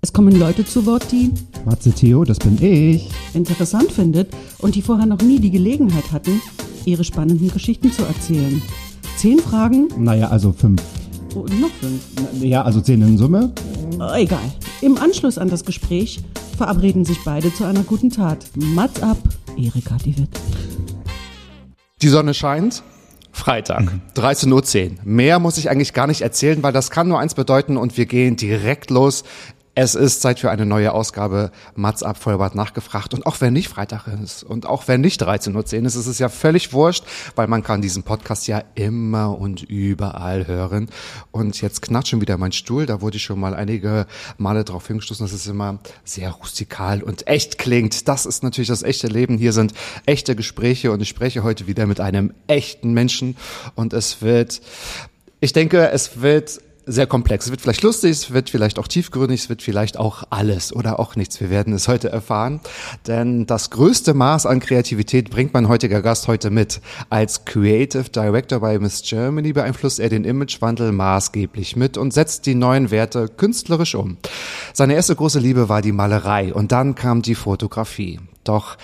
Es kommen Leute zu Wort, die Matze Theo, das bin ich. interessant findet und die vorher noch nie die Gelegenheit hatten, ihre spannenden Geschichten zu erzählen. Zehn Fragen Naja, also fünf. und noch fünf. Ja, also zehn in Summe. Äh, Egal. Im Anschluss an das Gespräch verabreden sich beide zu einer guten Tat. Mats ab, Erika die Witt. Die Sonne scheint. Freitag, 13.10 Uhr. Mehr muss ich eigentlich gar nicht erzählen, weil das kann nur eins bedeuten und wir gehen direkt los. Es ist Zeit für eine neue Ausgabe Mats ab Vollbart nachgefragt. Und auch wenn nicht Freitag ist und auch wenn nicht 13.10 Uhr ist, ist es ja völlig wurscht, weil man kann diesen Podcast ja immer und überall hören. Und jetzt knatscht schon wieder mein Stuhl. Da wurde ich schon mal einige Male drauf hingestoßen, dass es immer sehr rustikal und echt klingt. Das ist natürlich das echte Leben. Hier sind echte Gespräche und ich spreche heute wieder mit einem echten Menschen. Und es wird, ich denke, es wird sehr komplex. Es wird vielleicht lustig, es wird vielleicht auch tiefgründig, es wird vielleicht auch alles oder auch nichts. Wir werden es heute erfahren. Denn das größte Maß an Kreativität bringt mein heutiger Gast heute mit. Als Creative Director bei Miss Germany beeinflusst er den Imagewandel maßgeblich mit und setzt die neuen Werte künstlerisch um. Seine erste große Liebe war die Malerei und dann kam die Fotografie. Doch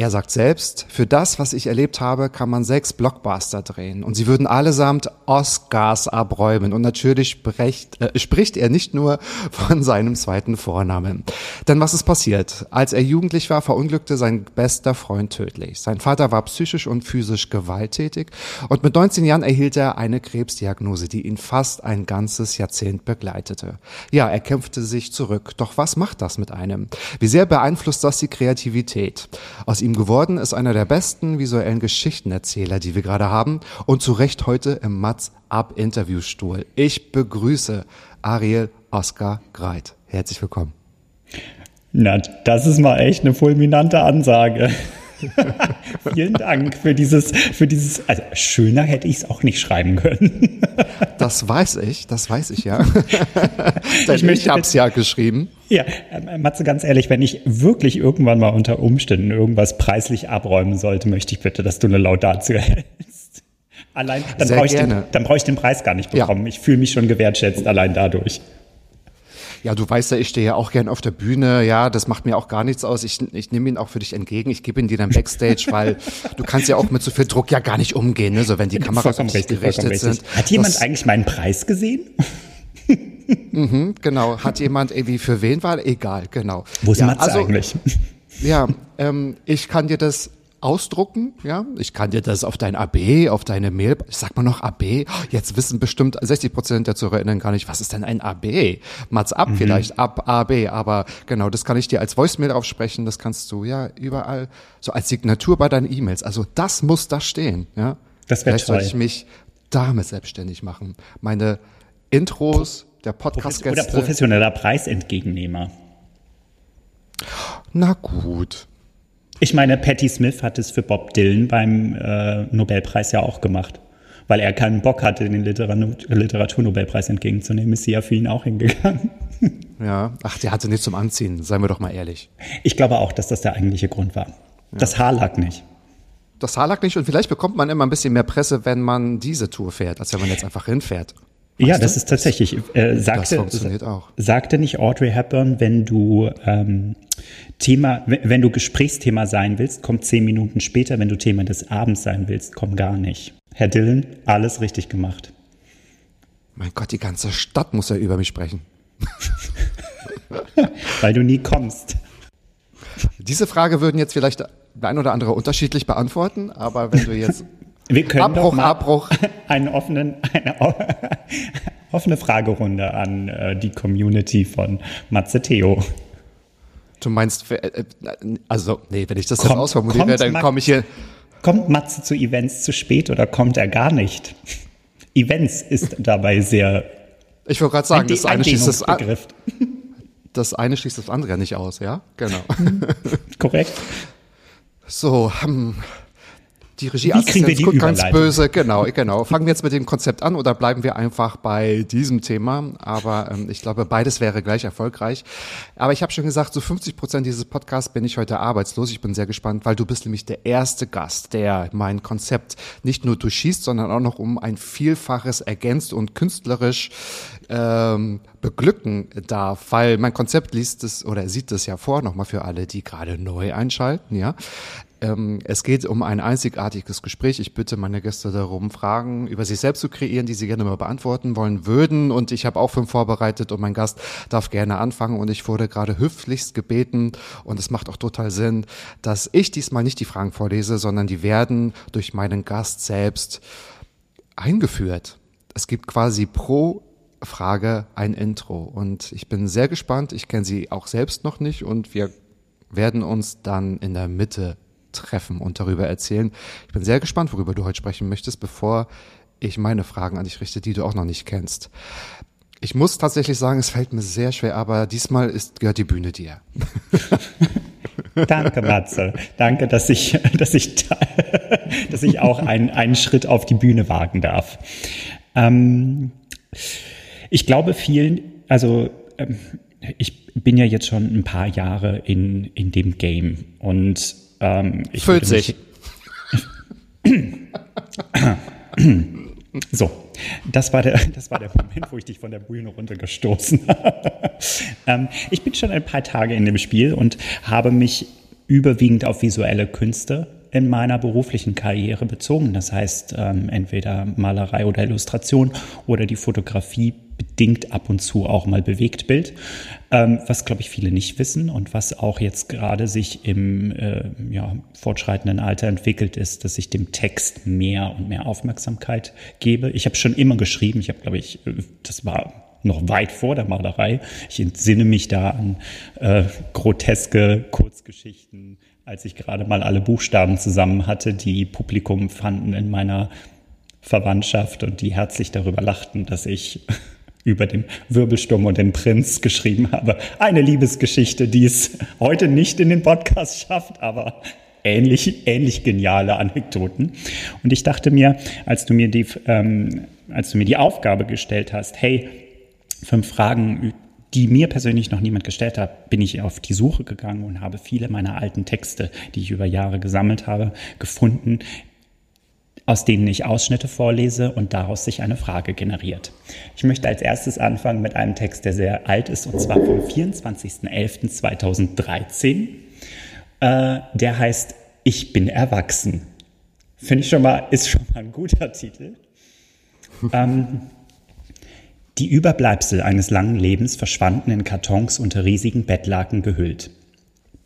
er sagt selbst, für das, was ich erlebt habe, kann man sechs Blockbuster drehen und sie würden allesamt Oscars abräumen und natürlich spricht, äh, spricht er nicht nur von seinem zweiten Vornamen. Denn was ist passiert? Als er jugendlich war, verunglückte sein bester Freund tödlich. Sein Vater war psychisch und physisch gewalttätig und mit 19 Jahren erhielt er eine Krebsdiagnose, die ihn fast ein ganzes Jahrzehnt begleitete. Ja, er kämpfte sich zurück. Doch was macht das mit einem? Wie sehr beeinflusst das die Kreativität? Aus ihm geworden ist einer der besten visuellen Geschichtenerzähler, die wir gerade haben und zu Recht heute im Mats Up Interviewstuhl. Ich begrüße Ariel Oskar Greit. Herzlich willkommen. Na, das ist mal echt eine fulminante Ansage. Vielen Dank für dieses, für dieses, also schöner hätte ich es auch nicht schreiben können. Das weiß ich, das weiß ich ja. Ich ich, habe es ja geschrieben. Ja, äh, Matze, ganz ehrlich, wenn ich wirklich irgendwann mal unter Umständen irgendwas preislich abräumen sollte, möchte ich bitte, dass du eine Laudatio hältst. Allein, dann brauche ich, den- gerne. dann brauche ich den Preis gar nicht Ja. bekommen. Ich fühle mich schon gewertschätzt allein dadurch. Ja, du weißt ja, ich stehe ja auch gern auf der Bühne. Ja, das macht mir auch gar nichts aus. Ich, ich nehme ihn auch für dich entgegen. Ich gebe ihn dir dann Backstage, weil du kannst ja auch mit so viel Druck ja gar nicht umgehen, ne? So wenn die Kameras Vollkommen richtig, gerichtet vollkommen sind. Hat jemand das, eigentlich meinen Preis gesehen? Genau, hat jemand irgendwie für wen war? Egal, genau. Wo ist ja, Matze also, eigentlich? Ja, ähm, ich kann dir das ausdrucken, ja. Ich kann dir das auf dein AB, auf deine Mail, sag mal noch AB. Jetzt wissen bestimmt 60 Prozent der ZuhörerInnen gar nicht, was ist denn ein AB? Mats ab vielleicht, ab AB, aber genau, das kann ich dir als Voicemail aufsprechen, das kannst du ja überall, so als Signatur bei deinen E-Mails. Also das muss da stehen, ja. Das wär Vielleicht sollte toll. ich mich damit selbstständig machen. Meine Intros, der Oder Podcast-Gäste. professioneller Preisentgegennehmer. Na gut. Ich meine, Patti Smith hat es für Bob Dylan beim äh, Nobelpreis ja auch gemacht. Weil er keinen Bock hatte, den Literatur Literaturnobelpreis entgegenzunehmen, ist sie ja für ihn auch hingegangen. Ja, ach, der hatte nichts zum Anziehen, seien wir doch mal ehrlich. Ich glaube auch, dass das der eigentliche Grund war. Das Haar lag nicht. Das Haar lag nicht und vielleicht bekommt man immer ein bisschen mehr Presse, wenn man diese Tour fährt, als wenn man jetzt einfach hinfährt. Ja, das du? ist tatsächlich. Äh, sagte, funktioniert auch. Sagte nicht Audrey Hepburn, wenn du ähm, Thema, wenn wenn du Gesprächsthema sein willst, komm zehn Minuten später. Wenn du Thema des Abends sein willst, komm gar nicht. Herr Dillon, alles richtig gemacht. Mein Gott, die ganze Stadt muss ja über mich sprechen. Weil du nie kommst. Diese Frage würden jetzt vielleicht der ein oder andere unterschiedlich beantworten, aber wenn du jetzt Wir können Abbruch, mal Abbruch, einen offenen, eine offene Fragerunde an äh, die Community von Matze Theo. du meinst, äh, also, nee, wenn ich das Kommt- jetzt ausformuliere, dann komme ich hier, Kommt Matze zu Events zu spät oder kommt er gar nicht? Events ist dabei sehr ich wollte gerade sagen, De- das eine, schließt das, das eine schließt das andere ja nicht aus, ja? Genau. Korrekt? So, hm, die Wie kriegen wir die guckt ganz böse. Genau, genau. Fangen wir jetzt mit dem Konzept an oder bleiben wir einfach bei diesem Thema? Aber ähm, ich glaube, beides wäre gleich erfolgreich. Aber ich habe schon gesagt, so 50 Prozent dieses Podcasts bin ich heute arbeitslos. Ich bin sehr gespannt, weil du bist nämlich der erste Gast, der mein Konzept nicht nur durchschießt, sondern auch noch um ein Vielfaches ergänzt und künstlerisch ähm, beglücken darf, weil mein Konzept liest es oder sieht es ja vor, nochmal für alle, die gerade neu einschalten, ja. Ähm, es geht um ein einzigartiges Gespräch. Ich bitte meine Gäste darum, Fragen über sich selbst zu kreieren, die sie gerne mal beantworten wollen würden. Und ich habe auch fünf vorbereitet und mein Gast darf gerne anfangen. Und ich wurde gerade höflichst gebeten, und es macht auch total Sinn, dass ich diesmal nicht die Fragen vorlese, sondern die werden durch meinen Gast selbst eingeführt. Es gibt quasi pro Frage ein Intro und ich bin sehr gespannt. Ich kenne sie auch selbst noch nicht und wir werden uns dann in der Mitte treffen und darüber erzählen. Ich bin sehr gespannt, worüber du heute sprechen möchtest, bevor ich meine Fragen an dich richte, die du auch noch nicht kennst. Ich muss tatsächlich sagen, es fällt mir sehr schwer, aber diesmal ist, gehört die Bühne dir. Danke, Matze. Danke, dass ich, dass ich, da- dass ich auch einen, einen Schritt auf die Bühne wagen darf. Ähm, ich glaube vielen, also ähm, ich bin ja jetzt schon ein paar Jahre in, in dem Game und ähm, ich Füllt sich. So, das war, der, das war der Moment, wo ich dich von der Bühne runtergestoßen habe. ähm, ich bin schon ein paar Tage in dem Spiel und habe mich überwiegend auf visuelle Künste in meiner beruflichen Karriere bezogen. Das heißt, ähm, entweder Malerei oder Illustration oder die Fotografie bedingt ab und zu auch mal Bewegtbild. Ähm, was, glaube ich, viele nicht wissen und was auch jetzt gerade sich im äh, ja, fortschreitenden Alter entwickelt ist, dass ich dem Text mehr und mehr Aufmerksamkeit gebe. Ich habe schon immer geschrieben. Ich habe, glaube ich, äh, das war noch weit vor der Malerei. Ich entsinne mich da an äh, groteske Kurzgeschichten, als ich gerade mal alle Buchstaben zusammen hatte, die Publikum fanden in meiner Verwandtschaft und die herzlich darüber lachten, dass ich über den Wirbelsturm und den Prinz geschrieben habe. Eine Liebesgeschichte, die es heute nicht in den Podcast schafft, aber ähnlich, ähnlich geniale Anekdoten. Und ich dachte mir, als du mir die, ähm, als du mir die Aufgabe gestellt hast, hey, fünf Fragen, die mir persönlich noch niemand gestellt hat, bin ich auf die Suche gegangen und habe viele meiner alten Texte, die ich über Jahre gesammelt habe, gefunden, aus denen ich Ausschnitte vorlese und daraus sich eine Frage generiert. Ich möchte als erstes anfangen mit einem Text, der sehr alt ist, und zwar vom 24.11.2013. Äh, der heißt Ich bin erwachsen. Finde ich schon mal, ist schon mal ein guter Titel. ähm, die Überbleibsel eines langen Lebens verschwanden in Kartons unter riesigen Bettlaken gehüllt.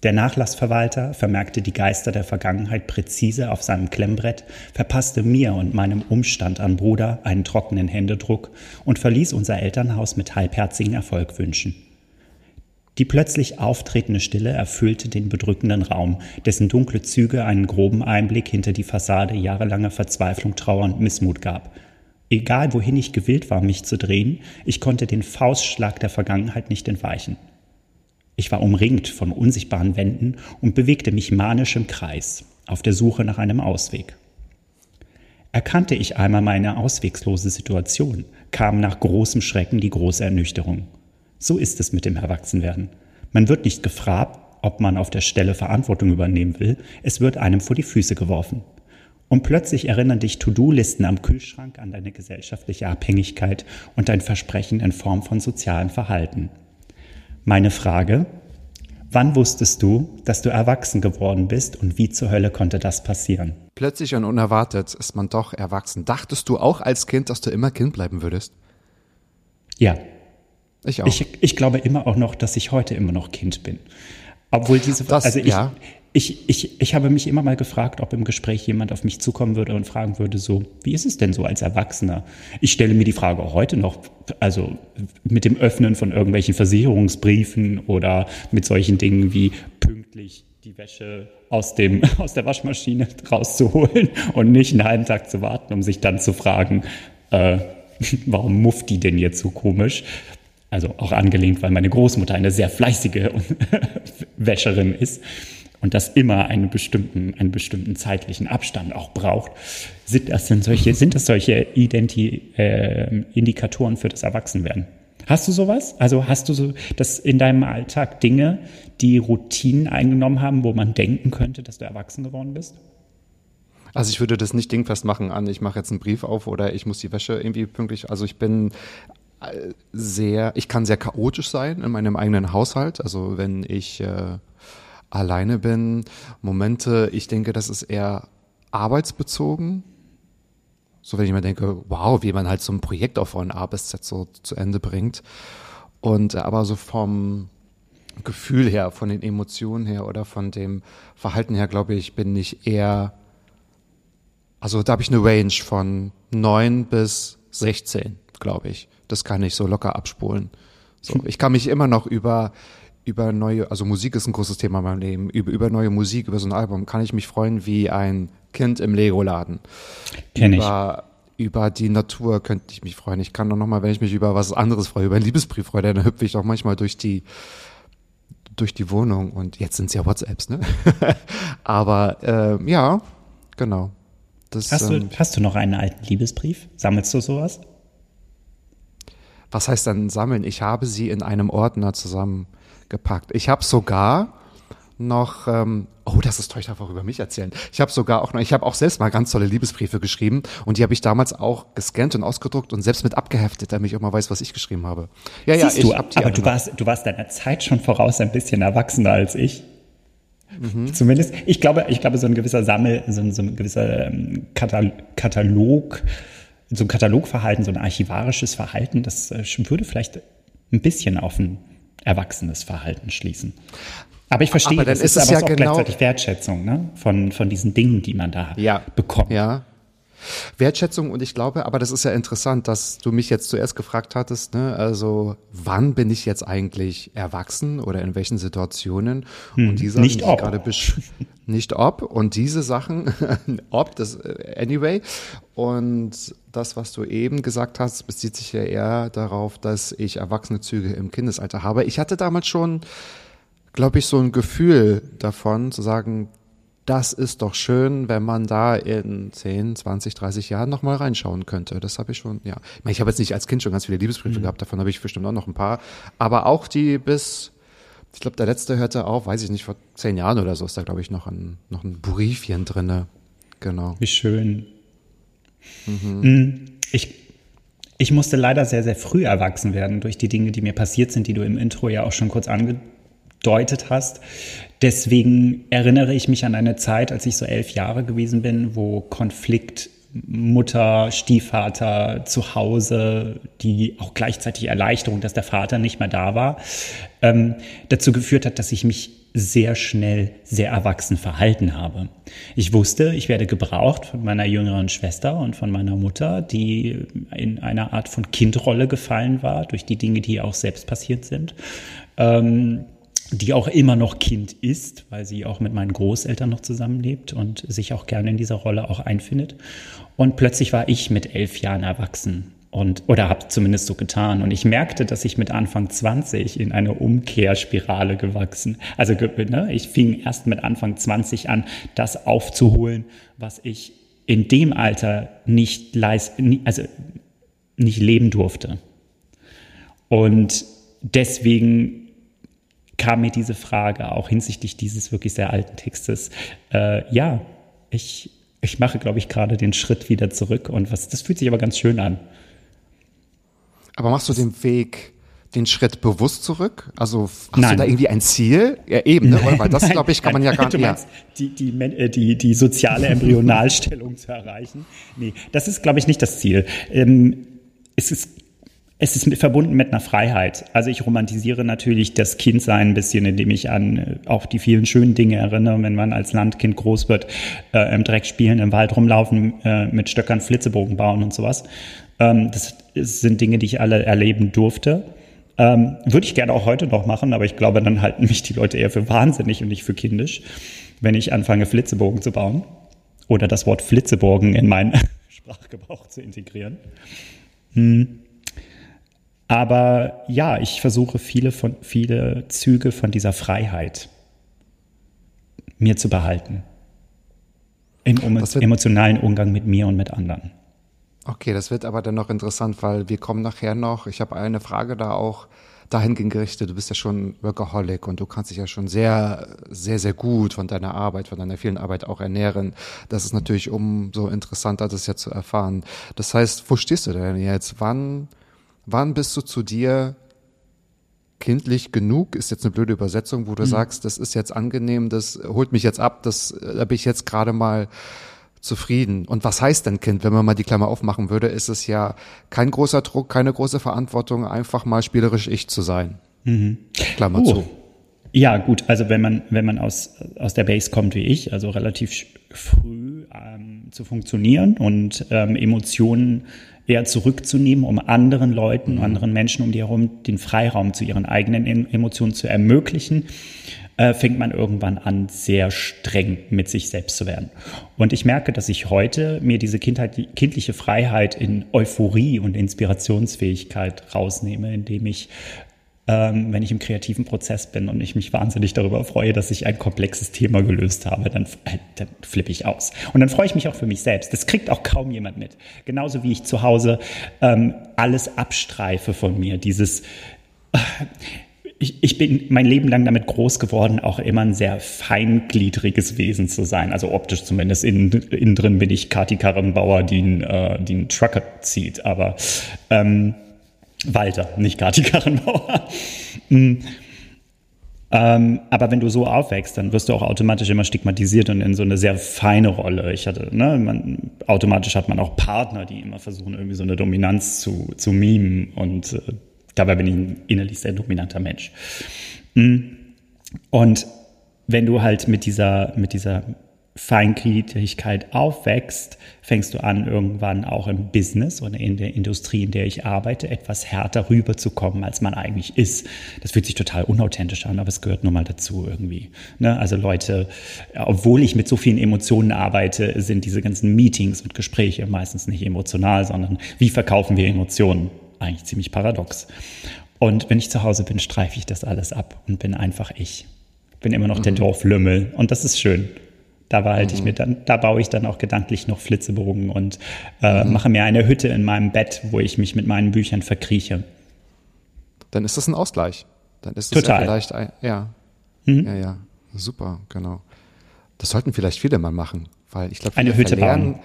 Der Nachlassverwalter vermerkte die Geister der Vergangenheit präzise auf seinem Klemmbrett, verpasste mir und meinem Umstand an Bruder einen trockenen Händedruck und verließ unser Elternhaus mit halbherzigen Erfolgwünschen. Die plötzlich auftretende Stille erfüllte den bedrückenden Raum, dessen dunkle Züge einen groben Einblick hinter die Fassade jahrelanger Verzweiflung, Trauer und Missmut gab. Egal wohin ich gewillt war, mich zu drehen, ich konnte den Faustschlag der Vergangenheit nicht entweichen. Ich war umringt von unsichtbaren Wänden und bewegte mich manisch im Kreis, auf der Suche nach einem Ausweg. Erkannte ich einmal meine auswegslose Situation, kam nach großem Schrecken die große Ernüchterung. So ist es mit dem Erwachsenwerden. Man wird nicht gefragt, ob man auf der Stelle Verantwortung übernehmen will, es wird einem vor die Füße geworfen. Und plötzlich erinnern dich To-Do-Listen am Kühlschrank an deine gesellschaftliche Abhängigkeit und dein Versprechen in Form von sozialem Verhalten. Meine Frage, wann wusstest du, dass du erwachsen geworden bist und wie zur Hölle konnte das passieren? Plötzlich und unerwartet ist man doch erwachsen. Dachtest du auch als Kind, dass du immer Kind bleiben würdest? Ja, Ich auch. ich, ich glaube immer auch noch, dass ich heute immer noch Kind bin. Obwohl diese, Das- also ich, ja. Ich, ich, ich habe mich immer mal gefragt, ob im Gespräch jemand auf mich zukommen würde und fragen würde, so, wie ist es denn so als Erwachsener? Ich stelle mir die Frage auch heute noch, also mit dem Öffnen von irgendwelchen Versicherungsbriefen oder mit solchen Dingen wie pünktlich die Wäsche aus, dem, aus der Waschmaschine rauszuholen und nicht einen halben Tag zu warten, um sich dann zu fragen, äh, warum mufft die denn jetzt so komisch? Also auch angelehnt, weil meine Großmutter eine sehr fleißige Wäscherin ist. Und das immer einen bestimmten, einen bestimmten zeitlichen Abstand auch braucht, sind das denn solche, sind das solche Identi, äh, Indikatoren für das Erwachsenwerden? Hast du sowas? Also hast du so, dass in deinem Alltag Dinge, die Routinen eingenommen haben, wo man denken könnte, dass du erwachsen geworden bist? Also ich würde das nicht dingfest machen an, ich mache jetzt einen Brief auf oder ich muss die Wäsche irgendwie pünktlich. Also ich bin äh, sehr, ich kann sehr chaotisch sein in meinem eigenen Haushalt. Also wenn ich äh, alleine bin, Momente, ich denke, das ist eher arbeitsbezogen. So wenn ich mir denke, wow, wie man halt so ein Projekt auch von A bis Z so zu Ende bringt. Und äh, aber so vom Gefühl her, von den Emotionen her oder von dem Verhalten her, glaube ich, bin ich eher, also da habe ich eine Range von neun bis 16, glaube ich. Das kann ich so locker abspulen. So, ich kann mich immer noch über über neue, also Musik ist ein großes Thema in meinem Leben, über, über neue Musik, über so ein Album kann ich mich freuen wie ein Kind im Lego-Laden. Kenn ich. Über, über die Natur könnte ich mich freuen. Ich kann doch nochmal, wenn ich mich über was anderes freue, über einen Liebesbrief freue, dann hüpfe ich auch manchmal durch die, durch die Wohnung und jetzt sind es ja WhatsApps, ne? Aber äh, ja, genau. Das, hast, du, ähm, hast du noch einen alten Liebesbrief? Sammelst du sowas? Was heißt dann sammeln? Ich habe sie in einem Ordner zusammen gepackt. Ich habe sogar noch, ähm, oh, das ist toll, ich darf auch über mich erzählen. Ich habe sogar auch noch, ich habe auch selbst mal ganz tolle Liebesbriefe geschrieben und die habe ich damals auch gescannt und ausgedruckt und selbst mit abgeheftet, damit ich auch mal weiß, was ich geschrieben habe. Ja, Siehst ja, ich du, hab die aber du warst, du warst deiner Zeit schon voraus ein bisschen erwachsener als ich. Mhm. Zumindest, ich glaube, ich glaube, so ein gewisser Sammel, so ein, so ein gewisser ähm, Katalog, so ein Katalogverhalten, so ein archivarisches Verhalten, das äh, würde vielleicht ein bisschen auf ein erwachsenes Verhalten schließen. Aber ich verstehe, aber das ist, ist aber ja auch genau gleichzeitig Wertschätzung ne? von, von diesen Dingen, die man da ja. bekommt. Ja. Wertschätzung und ich glaube, aber das ist ja interessant, dass du mich jetzt zuerst gefragt hattest, ne? also wann bin ich jetzt eigentlich erwachsen oder in welchen Situationen? Hm, und diese nicht ob. gerade nicht ob und diese Sachen, ob, das äh, anyway. Und das, was du eben gesagt hast, bezieht sich ja eher darauf, dass ich erwachsene Züge im Kindesalter habe. Ich hatte damals schon, glaube ich, so ein Gefühl davon, zu sagen, das ist doch schön, wenn man da in 10, 20, 30 Jahren nochmal reinschauen könnte. Das habe ich schon, ja. Ich, meine, ich habe jetzt nicht als Kind schon ganz viele Liebesbriefe mhm. gehabt, davon habe ich bestimmt auch noch ein paar. Aber auch die bis, ich glaube, der letzte hörte auf, weiß ich nicht, vor zehn Jahren oder so ist da, glaube ich, noch ein, noch ein Briefchen drinne. Genau. Wie schön. Mhm. Mm, ich, ich musste leider sehr, sehr früh erwachsen werden durch die Dinge, die mir passiert sind, die du im Intro ja auch schon kurz angedeutet hast. Deswegen erinnere ich mich an eine Zeit, als ich so elf Jahre gewesen bin, wo Konflikt Mutter, Stiefvater zu Hause, die auch gleichzeitig Erleichterung, dass der Vater nicht mehr da war, ähm, dazu geführt hat, dass ich mich sehr schnell sehr erwachsen verhalten habe. Ich wusste, ich werde gebraucht von meiner jüngeren Schwester und von meiner Mutter, die in einer Art von Kindrolle gefallen war durch die Dinge, die auch selbst passiert sind. Ähm, die auch immer noch Kind ist, weil sie auch mit meinen Großeltern noch zusammenlebt und sich auch gerne in dieser Rolle auch einfindet. Und plötzlich war ich mit elf Jahren erwachsen und oder habe zumindest so getan. Und ich merkte, dass ich mit Anfang 20 in eine Umkehrspirale gewachsen. Also ne, ich fing erst mit Anfang 20 an, das aufzuholen, was ich in dem Alter nicht leisten, also nicht leben durfte. Und deswegen kam mir diese Frage auch hinsichtlich dieses wirklich sehr alten Textes. Äh, ja, ich, ich mache, glaube ich, gerade den Schritt wieder zurück und was, das fühlt sich aber ganz schön an. Aber machst du den Weg, den Schritt bewusst zurück? Also hast Nein. du da irgendwie ein Ziel? Ja, eben, ne? Weil das, glaube ich, kann man ja gar nicht. Ja. Die, die, äh, die, die soziale Embryonalstellung zu erreichen. Nee, das ist, glaube ich, nicht das Ziel. Ähm, es ist es ist verbunden mit einer Freiheit. Also ich romantisiere natürlich das Kindsein ein bisschen, indem ich an äh, auch die vielen schönen Dinge erinnere, wenn man als Landkind groß wird, äh, im Dreck spielen, im Wald rumlaufen, äh, mit Stöckern Flitzebogen bauen und sowas. Ähm, das sind Dinge, die ich alle erleben durfte. Ähm, würde ich gerne auch heute noch machen, aber ich glaube, dann halten mich die Leute eher für wahnsinnig und nicht für kindisch, wenn ich anfange, Flitzebogen zu bauen oder das Wort Flitzebogen in meinen Sprachgebrauch zu integrieren. Hm. Aber ja, ich versuche viele, von, viele Züge von dieser Freiheit mir zu behalten. Im emotionalen Umgang mit mir und mit anderen. Okay, das wird aber dann noch interessant, weil wir kommen nachher noch. Ich habe eine Frage da auch dahingehend gerichtet. Du bist ja schon Workaholic und du kannst dich ja schon sehr, sehr, sehr gut von deiner Arbeit, von deiner vielen Arbeit auch ernähren. Das ist natürlich umso interessanter, das ja zu erfahren. Das heißt, wo stehst du denn jetzt? Wann, wann bist du zu dir kindlich genug? Ist jetzt eine blöde Übersetzung, wo du sagst, das ist jetzt angenehm, das holt mich jetzt ab, das, da bin ich jetzt gerade mal zufrieden. Und was heißt denn Kind? Wenn man mal die Klammer aufmachen würde, ist es ja kein großer Druck, keine große Verantwortung, einfach mal spielerisch ich zu sein. Klammer Oh. zu. Ja, gut, also wenn man, wenn man aus, aus der Base kommt wie ich, also relativ früh ähm, zu funktionieren und ähm, Emotionen eher zurückzunehmen, um anderen Leuten, anderen Menschen um die herum den Freiraum zu ihren eigenen em Emotionen zu ermöglichen, äh, fängt man irgendwann an, sehr streng mit sich selbst zu werden. Und ich merke, dass ich heute mir diese Kindheit, die kindliche Freiheit in Euphorie und Inspirationsfähigkeit rausnehme, indem ich ähm, wenn ich im kreativen Prozess bin und ich mich wahnsinnig darüber freue, dass ich ein komplexes Thema gelöst habe, dann, äh, dann flippe ich aus. Und dann freue ich mich auch für mich selbst. Das kriegt auch kaum jemand mit. Genauso wie ich zu Hause ähm, alles abstreife von mir. Dieses, äh, ich, bin mein Leben lang damit groß geworden, auch immer ein sehr feingliedriges Wesen zu sein. Also optisch zumindest. Innen, innen drin bin ich Kati Karrenbauer, die einen, äh, die einen Trucker zieht. Aber ähm, Walter, nicht Kati Karrenbauer. Mm. Ähm, aber wenn du so aufwächst, dann wirst du auch automatisch immer stigmatisiert und in so eine sehr feine Rolle. Ich hatte, ne, man, automatisch hat man auch Partner, die immer versuchen, irgendwie so eine Dominanz zu, zu mimen. Und äh, dabei bin ich ein innerlich sehr dominanter Mensch. Mm. Und wenn du halt mit dieser, mit dieser Feingliedrigkeit aufwächst, fängst du an, irgendwann auch im Business oder in der Industrie, in der ich arbeite, etwas härter rüberzukommen, als man eigentlich ist. Das fühlt sich total unauthentisch an, aber es gehört nun mal dazu irgendwie. Ne? Also Leute, obwohl ich mit so vielen Emotionen arbeite, sind diese ganzen Meetings und Gespräche meistens nicht emotional, sondern wie verkaufen wir Emotionen? Eigentlich ziemlich paradox. Und wenn ich zu Hause bin, streife ich das alles ab und bin einfach ich. Bin immer noch der Dorflümmel und das ist schön. Da behalte ich mir dann, da baue ich dann auch gedanklich noch Flitzebogen und äh, mache mir eine Hütte in meinem Bett, wo ich mich mit meinen Büchern verkrieche. Dann ist das ein Ausgleich. Dann ist es Total. ja vielleicht ein, ja. Ja, ja. Super, genau. Das sollten vielleicht viele mal machen, weil ich glaube, Eine Hütte verlernen,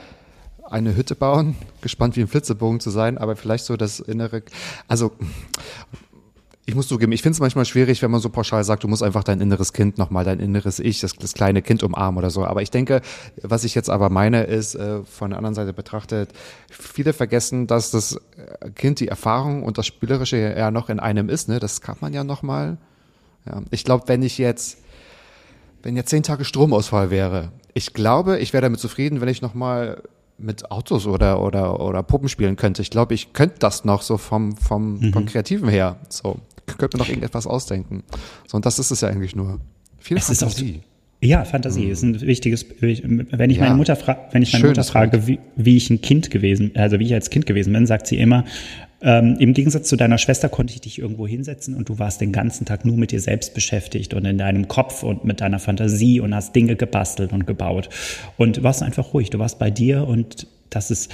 eine Hütte bauen, gespannt wie ein Flitzebogen zu sein, aber vielleicht so das innere, also ich muss zugeben, ich finde es manchmal schwierig, wenn man so pauschal sagt, du musst einfach dein inneres Kind nochmal, dein inneres Ich, das, das kleine Kind umarmen oder so. Aber ich denke, was ich jetzt aber meine, ist äh, von der anderen Seite betrachtet, viele vergessen, dass das äh, Kind die Erfahrung und das Spielerische ja noch in einem ist. Ne? Das kann man ja nochmal. Ja. Ich glaube, wenn ich jetzt, wenn jetzt zehn Tage Stromausfall wäre, ich glaube, ich wäre damit zufrieden, wenn ich nochmal mit Autos oder, oder, oder Puppen spielen könnte. Ich glaube, ich könnte das noch so vom, vom, vom Kreativen her. So, könnte mir noch irgendetwas ausdenken. So, und das ist es ja eigentlich nur. Viel Es ist auch Fantasie. Ja, Fantasie ist ein wichtiges. Wenn ich Ja. meine Mutter, fra wenn ich meine Mutter frage, wie, wie ich ein Kind gewesen, also wie ich als Kind gewesen bin, sagt sie immer: ähm, Im Gegensatz zu deiner Schwester konnte ich dich irgendwo hinsetzen und du warst den ganzen Tag nur mit dir selbst beschäftigt und in deinem Kopf und mit deiner Fantasie und hast Dinge gebastelt und gebaut und du warst einfach ruhig. Du warst bei dir und das ist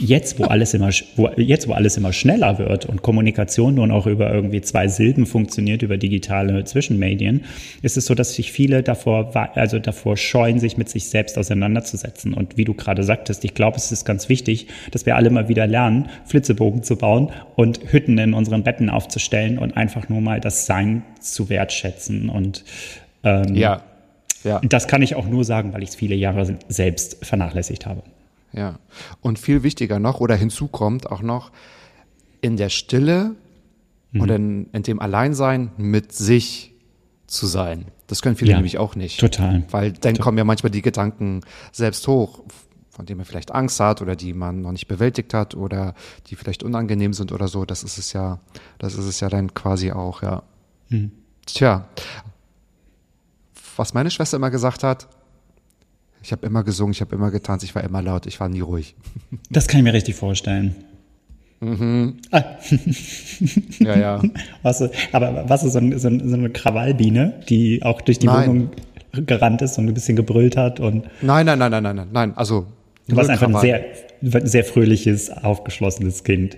jetzt, wo alles immer, wo, jetzt, wo alles immer schneller wird und Kommunikation nur noch über irgendwie zwei Silben funktioniert, über digitale Zwischenmedien, ist es so, dass sich viele davor, also davor scheuen, sich mit sich selbst auseinanderzusetzen. Und wie du gerade sagtest, ich glaube, es ist ganz wichtig, dass wir alle mal wieder lernen, Flitzebogen zu bauen und Hütten in unseren Betten aufzustellen und einfach nur mal das Sein zu wertschätzen. Und ähm, Ja. Ja. das kann ich auch nur sagen, weil ich es viele Jahre selbst vernachlässigt habe. Ja. Und viel wichtiger noch oder hinzu kommt auch noch in der Stille Mhm. oder in, in dem Alleinsein mit sich zu sein. Das können viele Ja. nämlich auch nicht. Total. Weil dann kommen ja manchmal die Gedanken selbst hoch, von denen man vielleicht Angst hat oder die man noch nicht bewältigt hat oder die vielleicht unangenehm sind oder so. Das ist es ja, das ist es ja dann quasi auch, ja. Mhm. Tja. Was meine Schwester immer gesagt hat, ich habe immer gesungen, ich habe immer getanzt, ich war immer laut, ich war nie ruhig. Das kann ich mir richtig vorstellen. Ah, Ja, ja. was, aber was ist so, ein, so, ein, so eine Krawallbiene, die auch durch die Nein. Wohnung gerannt ist und ein bisschen gebrüllt hat und Nein, nein, nein, nein, nein, nein. Also du warst einfach ein sehr, sehr fröhliches, aufgeschlossenes Kind.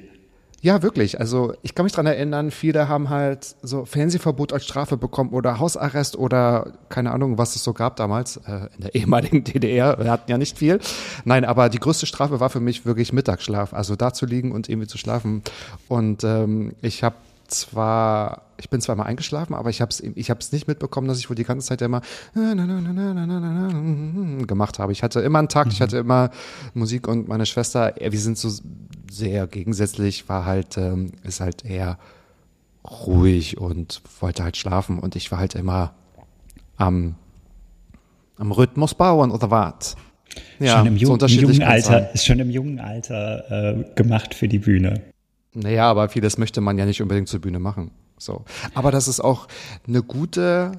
Ja, wirklich. Also ich kann mich dran erinnern, viele haben halt so Fernsehverbot als Strafe bekommen oder Hausarrest oder keine Ahnung, was es so gab damals äh, in der ehemaligen DDR. Wir hatten ja nicht viel. Nein, aber die größte Strafe war für mich wirklich Mittagsschlaf. Also da zu liegen und irgendwie zu schlafen. Und ähm, ich habe zwar, ich bin zwar mal eingeschlafen, aber ich habe es ich hab's nicht mitbekommen, dass ich wohl die ganze Zeit immer gemacht habe. Ich hatte immer einen Takt, ich hatte immer Musik und meine Schwester, wir sind so sehr gegensätzlich, war halt, ähm, ist halt eher ruhig und wollte halt schlafen und ich war halt immer am, am Rhythmus bauen oder was. Ja, schon im, so jungen, im jungen Alter, ist schon im jungen Alter äh, gemacht für die Bühne. Naja, aber vieles möchte man ja nicht unbedingt zur Bühne machen. So. Aber das ist auch eine gute,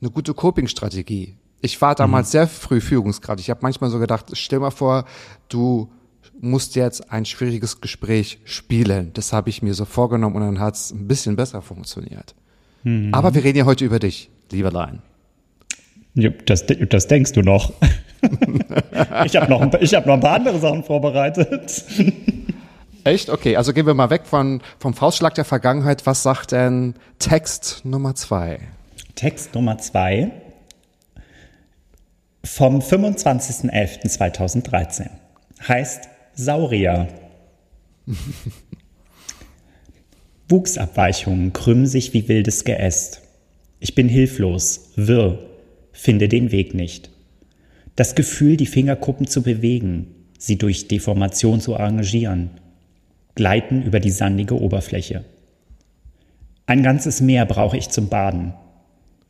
eine gute Coping-Strategie. Ich war damals sehr früh Führungsgrad. Ich habe manchmal so gedacht, stell mal vor, du musst jetzt ein schwieriges Gespräch spielen. Das habe ich mir so vorgenommen und dann hat es ein bisschen besser funktioniert. Aber wir reden ja heute über dich, lieber Lein. Ja, das, das denkst du noch. ich habe noch, ich hab noch ein paar andere Sachen vorbereitet. Echt? Okay, also gehen wir mal weg von, vom Faustschlag der Vergangenheit. Was sagt denn Text Nummer zwei? Text Nummer zwei vom 25.11.2013 heißt Saurier. Wuchsabweichungen krümmen sich wie wildes Geäst. Ich bin hilflos, wirr, finde den Weg nicht. Das Gefühl, die Fingerkuppen zu bewegen, sie durch Deformation zu arrangieren, gleiten über die sandige Oberfläche. Ein ganzes Meer brauche ich zum Baden.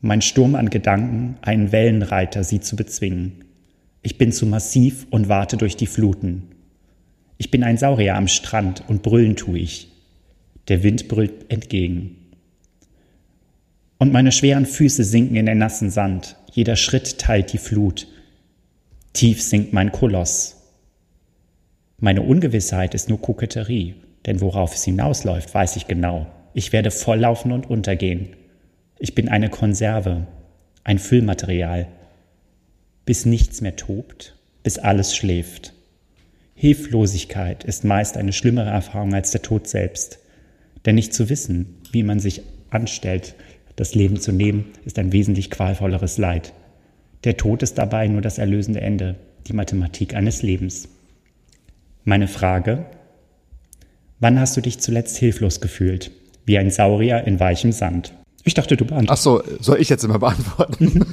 Mein Sturm an Gedanken, einen Wellenreiter, sie zu bezwingen. Ich bin zu massiv und warte durch die Fluten. Ich bin ein Saurier am Strand und brüllen tue ich. Der Wind brüllt entgegen. Und meine schweren Füße sinken in den nassen Sand. Jeder Schritt teilt die Flut. Tief sinkt mein Koloss. Meine Ungewissheit ist nur Koketterie, denn worauf es hinausläuft, weiß ich genau. Ich werde volllaufen und untergehen. Ich bin eine Konserve, ein Füllmaterial, bis nichts mehr tobt, bis alles schläft. Hilflosigkeit ist meist eine schlimmere Erfahrung als der Tod selbst. Denn nicht zu wissen, wie man sich anstellt, das Leben zu nehmen, ist ein wesentlich qualvolleres Leid. Der Tod ist dabei nur das erlösende Ende, die Mathematik eines Lebens. Meine Frage, wann hast du dich zuletzt hilflos gefühlt, wie ein Saurier in weichem Sand? Ich dachte, du Ach beantwortest. so, soll ich jetzt immer beantworten?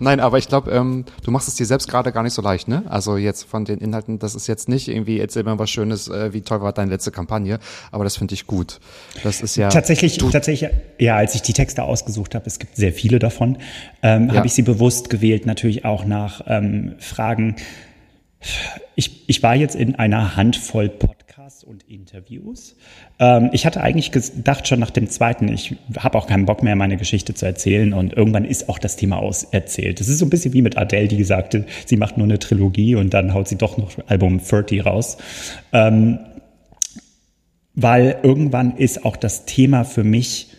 Nein, aber ich glaube, ähm, du machst es dir selbst gerade gar nicht so leicht, ne? Also jetzt von den Inhalten, das ist jetzt nicht irgendwie, erzähl mir was Schönes, äh, wie toll war deine letzte Kampagne, aber das finde ich gut. Das ist ja. Tatsächlich, tatsächlich, ja, als ich die Texte ausgesucht habe, es gibt sehr viele davon, ähm, Ja. habe ich sie bewusst gewählt, natürlich auch nach ähm, Fragen. Ich, ich war jetzt in einer Handvoll Podcasts und Interviews. Ähm, ich hatte eigentlich gedacht, schon nach dem zweiten, ich habe auch keinen Bock mehr, meine Geschichte zu erzählen und irgendwann ist auch das Thema auserzählt. Das ist so ein bisschen wie mit Adele, die sagte, sie macht nur eine Trilogie und dann haut sie doch noch Album 30 raus. Ähm, weil irgendwann ist auch das Thema für mich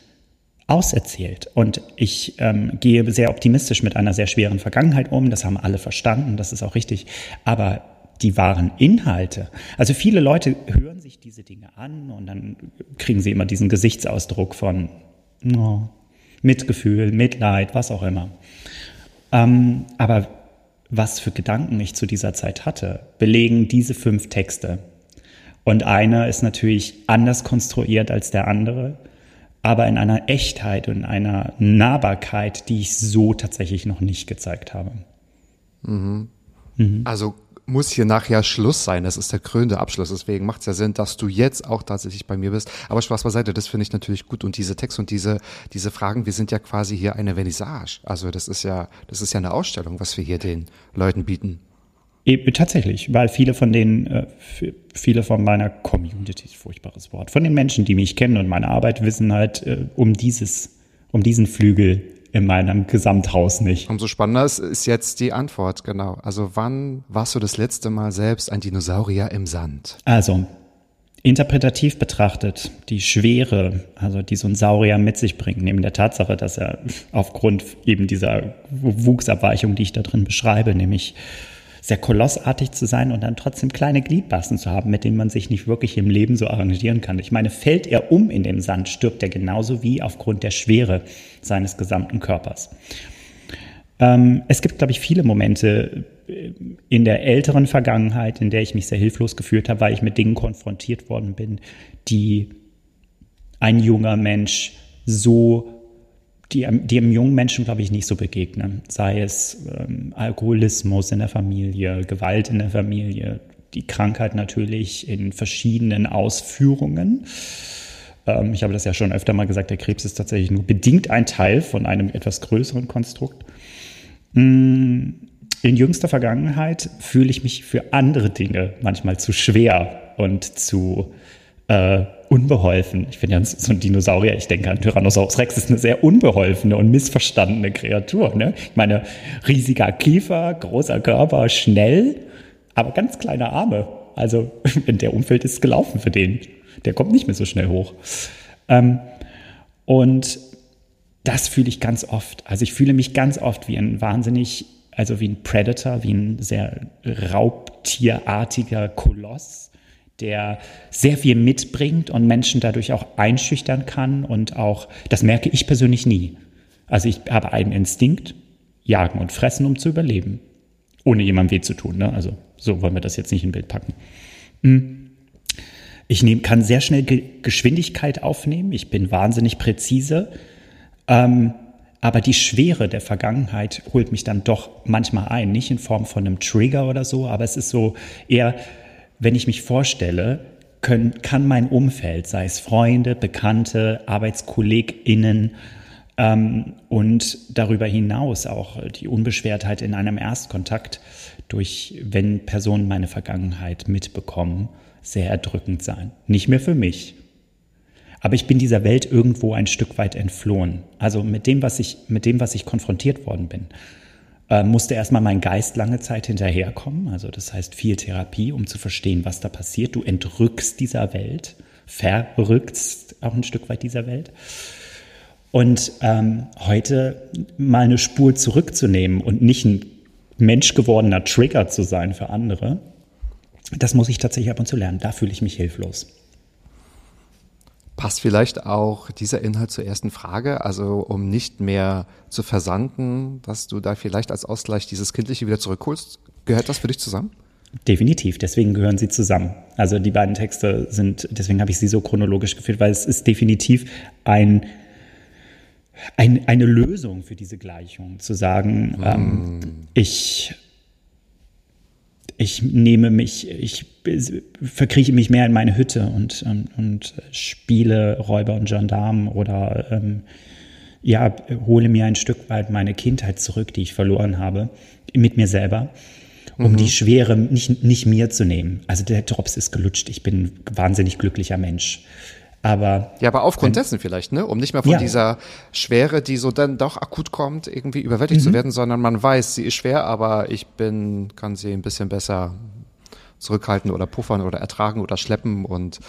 auserzählt. Und ich ähm, gehe sehr optimistisch mit einer sehr schweren Vergangenheit um. Das haben alle verstanden, das ist auch richtig. Aber die wahren Inhalte, also viele Leute hören sich diese Dinge an und dann kriegen sie immer diesen Gesichtsausdruck von oh, Mitgefühl, Mitleid, was auch immer. Ähm, aber was für Gedanken ich zu dieser Zeit hatte, belegen diese fünf Texte. Und einer ist natürlich anders konstruiert als der andere, aber in einer Echtheit und einer Nahbarkeit, die ich so tatsächlich noch nicht gezeigt habe. also muss hier nachher Schluss sein. Das ist der krönende Abschluss. Deswegen macht es ja Sinn, dass du jetzt auch tatsächlich bei mir bist. Aber Spaß beiseite, das finde ich natürlich gut. Und diese Texte und diese, diese Fragen, wir sind ja quasi hier eine Vernissage. Also das ist ja, das ist ja eine Ausstellung, was wir hier den Leuten bieten. Eben, tatsächlich, weil viele von denen, äh, viele von meiner Community, furchtbares Wort, von den Menschen, die mich kennen und meine Arbeit wissen halt äh, um dieses, um diesen Flügel in meinem Gesamthaus nicht. Umso spannender ist, ist jetzt die Antwort, genau. Also wann warst du das letzte Mal selbst ein Dinosaurier im Sand? Also, interpretativ betrachtet, die Schwere, also die so ein Saurier mit sich bringt, neben der Tatsache, dass er aufgrund eben dieser Wuchsabweichung, die ich da drin beschreibe, nämlich sehr kolossartig zu sein und dann trotzdem kleine Gliedmaßen zu haben, mit denen man sich nicht wirklich im Leben so arrangieren kann. Ich meine, fällt er um in dem Sand, stirbt er genauso wie aufgrund der Schwere seines gesamten Körpers. Ähm, es gibt, glaube ich, viele Momente äh, in der älteren Vergangenheit, in der ich mich sehr hilflos gefühlt habe, weil ich mit Dingen konfrontiert worden bin, die ein junger Mensch so die, die einem jungen Menschen, glaube ich, nicht so begegnen. Sei es ähm, Alkoholismus in der Familie, Gewalt in der Familie, die Krankheit natürlich in verschiedenen Ausführungen. Ähm, ich habe das ja schon öfter mal gesagt, der Krebs ist tatsächlich nur bedingt ein Teil von einem etwas größeren Konstrukt. Mm, in jüngster Vergangenheit fühle ich mich für andere Dinge manchmal zu schwer und zu äh, unbeholfen. Ich bin ja so ein Dinosaurier, ich denke an Tyrannosaurus Rex ist eine sehr unbeholfene und missverstandene Kreatur. Ne? Ich meine, riesiger Kiefer, großer Körper, schnell, aber ganz kleine Arme. Also, wenn der umfällt, ist es gelaufen für den. Der kommt nicht mehr so schnell hoch. Ähm, und das fühle ich ganz oft. Also ich fühle mich ganz oft wie ein wahnsinnig, also wie ein Predator, wie ein sehr raubtierartiger Koloss der sehr viel mitbringt und Menschen dadurch auch einschüchtern kann und auch, das merke ich persönlich nie. Also ich habe einen Instinkt, jagen und fressen, um zu überleben. Ohne jemandem weh zu tun. Ne? Also so wollen wir das jetzt nicht in Bild packen. Hm. Ich nehm, kann sehr schnell Ge Geschwindigkeit aufnehmen. Ich bin wahnsinnig präzise. Ähm, aber die Schwere der Vergangenheit holt mich dann doch manchmal ein. Nicht in Form von einem Trigger oder so, aber es ist so eher, wenn ich mich vorstelle, können, kann mein Umfeld, sei es Freunde, Bekannte, ArbeitskollegInnen ähm, und darüber hinaus auch die Unbeschwertheit in einem Erstkontakt durch, wenn Personen meine Vergangenheit mitbekommen, sehr erdrückend sein. Nicht mehr für mich. Aber ich bin dieser Welt irgendwo ein Stück weit entflohen. Also mit dem, was ich, mit dem, was ich konfrontiert worden bin äh, musste erstmal mein Geist lange Zeit hinterherkommen. Also das heißt viel Therapie, um zu verstehen, was da passiert. Du entrückst dieser Welt, verrückst auch ein Stück weit dieser Welt. Und ähm, heute mal eine Spur zurückzunehmen und nicht ein menschgewordener Trigger zu sein für andere, das muss ich tatsächlich ab und zu lernen. Da fühle ich mich hilflos. Passt vielleicht auch dieser Inhalt zur ersten Frage, also um nicht mehr zu versanden, dass du da vielleicht als Ausgleich dieses Kindliche wieder zurückholst. Gehört das für dich zusammen? Definitiv, deswegen gehören sie zusammen. Also die beiden Texte sind, deswegen habe ich sie so chronologisch geführt, weil es ist definitiv ein, ein eine Lösung für diese Gleichung, zu sagen, mm. ähm, ich ich nehme mich, ich verkrieche mich mehr in meine Hütte und, ähm, und spiele Räuber und Gendarmen oder ähm, ja, hole mir ein Stück weit meine Kindheit zurück, die ich verloren habe, mit mir selber, um mhm. die Schwere nicht, nicht mir zu nehmen. Also der Drops ist gelutscht. Ich bin ein wahnsinnig glücklicher Mensch. Aber ja, aber aufgrund dessen vielleicht, ne, um nicht mehr von ja. dieser Schwere, die so dann doch akut kommt, irgendwie überwältigt mhm. zu werden, sondern man weiß, sie ist schwer, aber ich bin, kann sie ein bisschen besser zurückhalten oder puffern oder ertragen oder schleppen und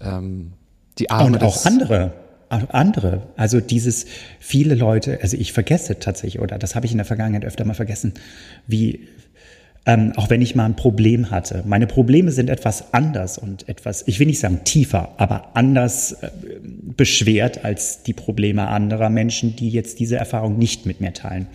ähm, die Arme und auch andere andere. Also dieses viele Leute, also ich vergesse tatsächlich, oder das habe ich in der Vergangenheit öfter mal vergessen, wie ähm, auch wenn ich mal ein Problem hatte. Meine Probleme sind etwas anders und etwas, ich will nicht sagen tiefer, aber anders äh, beschwert als die Probleme anderer Menschen, die jetzt diese Erfahrung nicht mit mir teilen.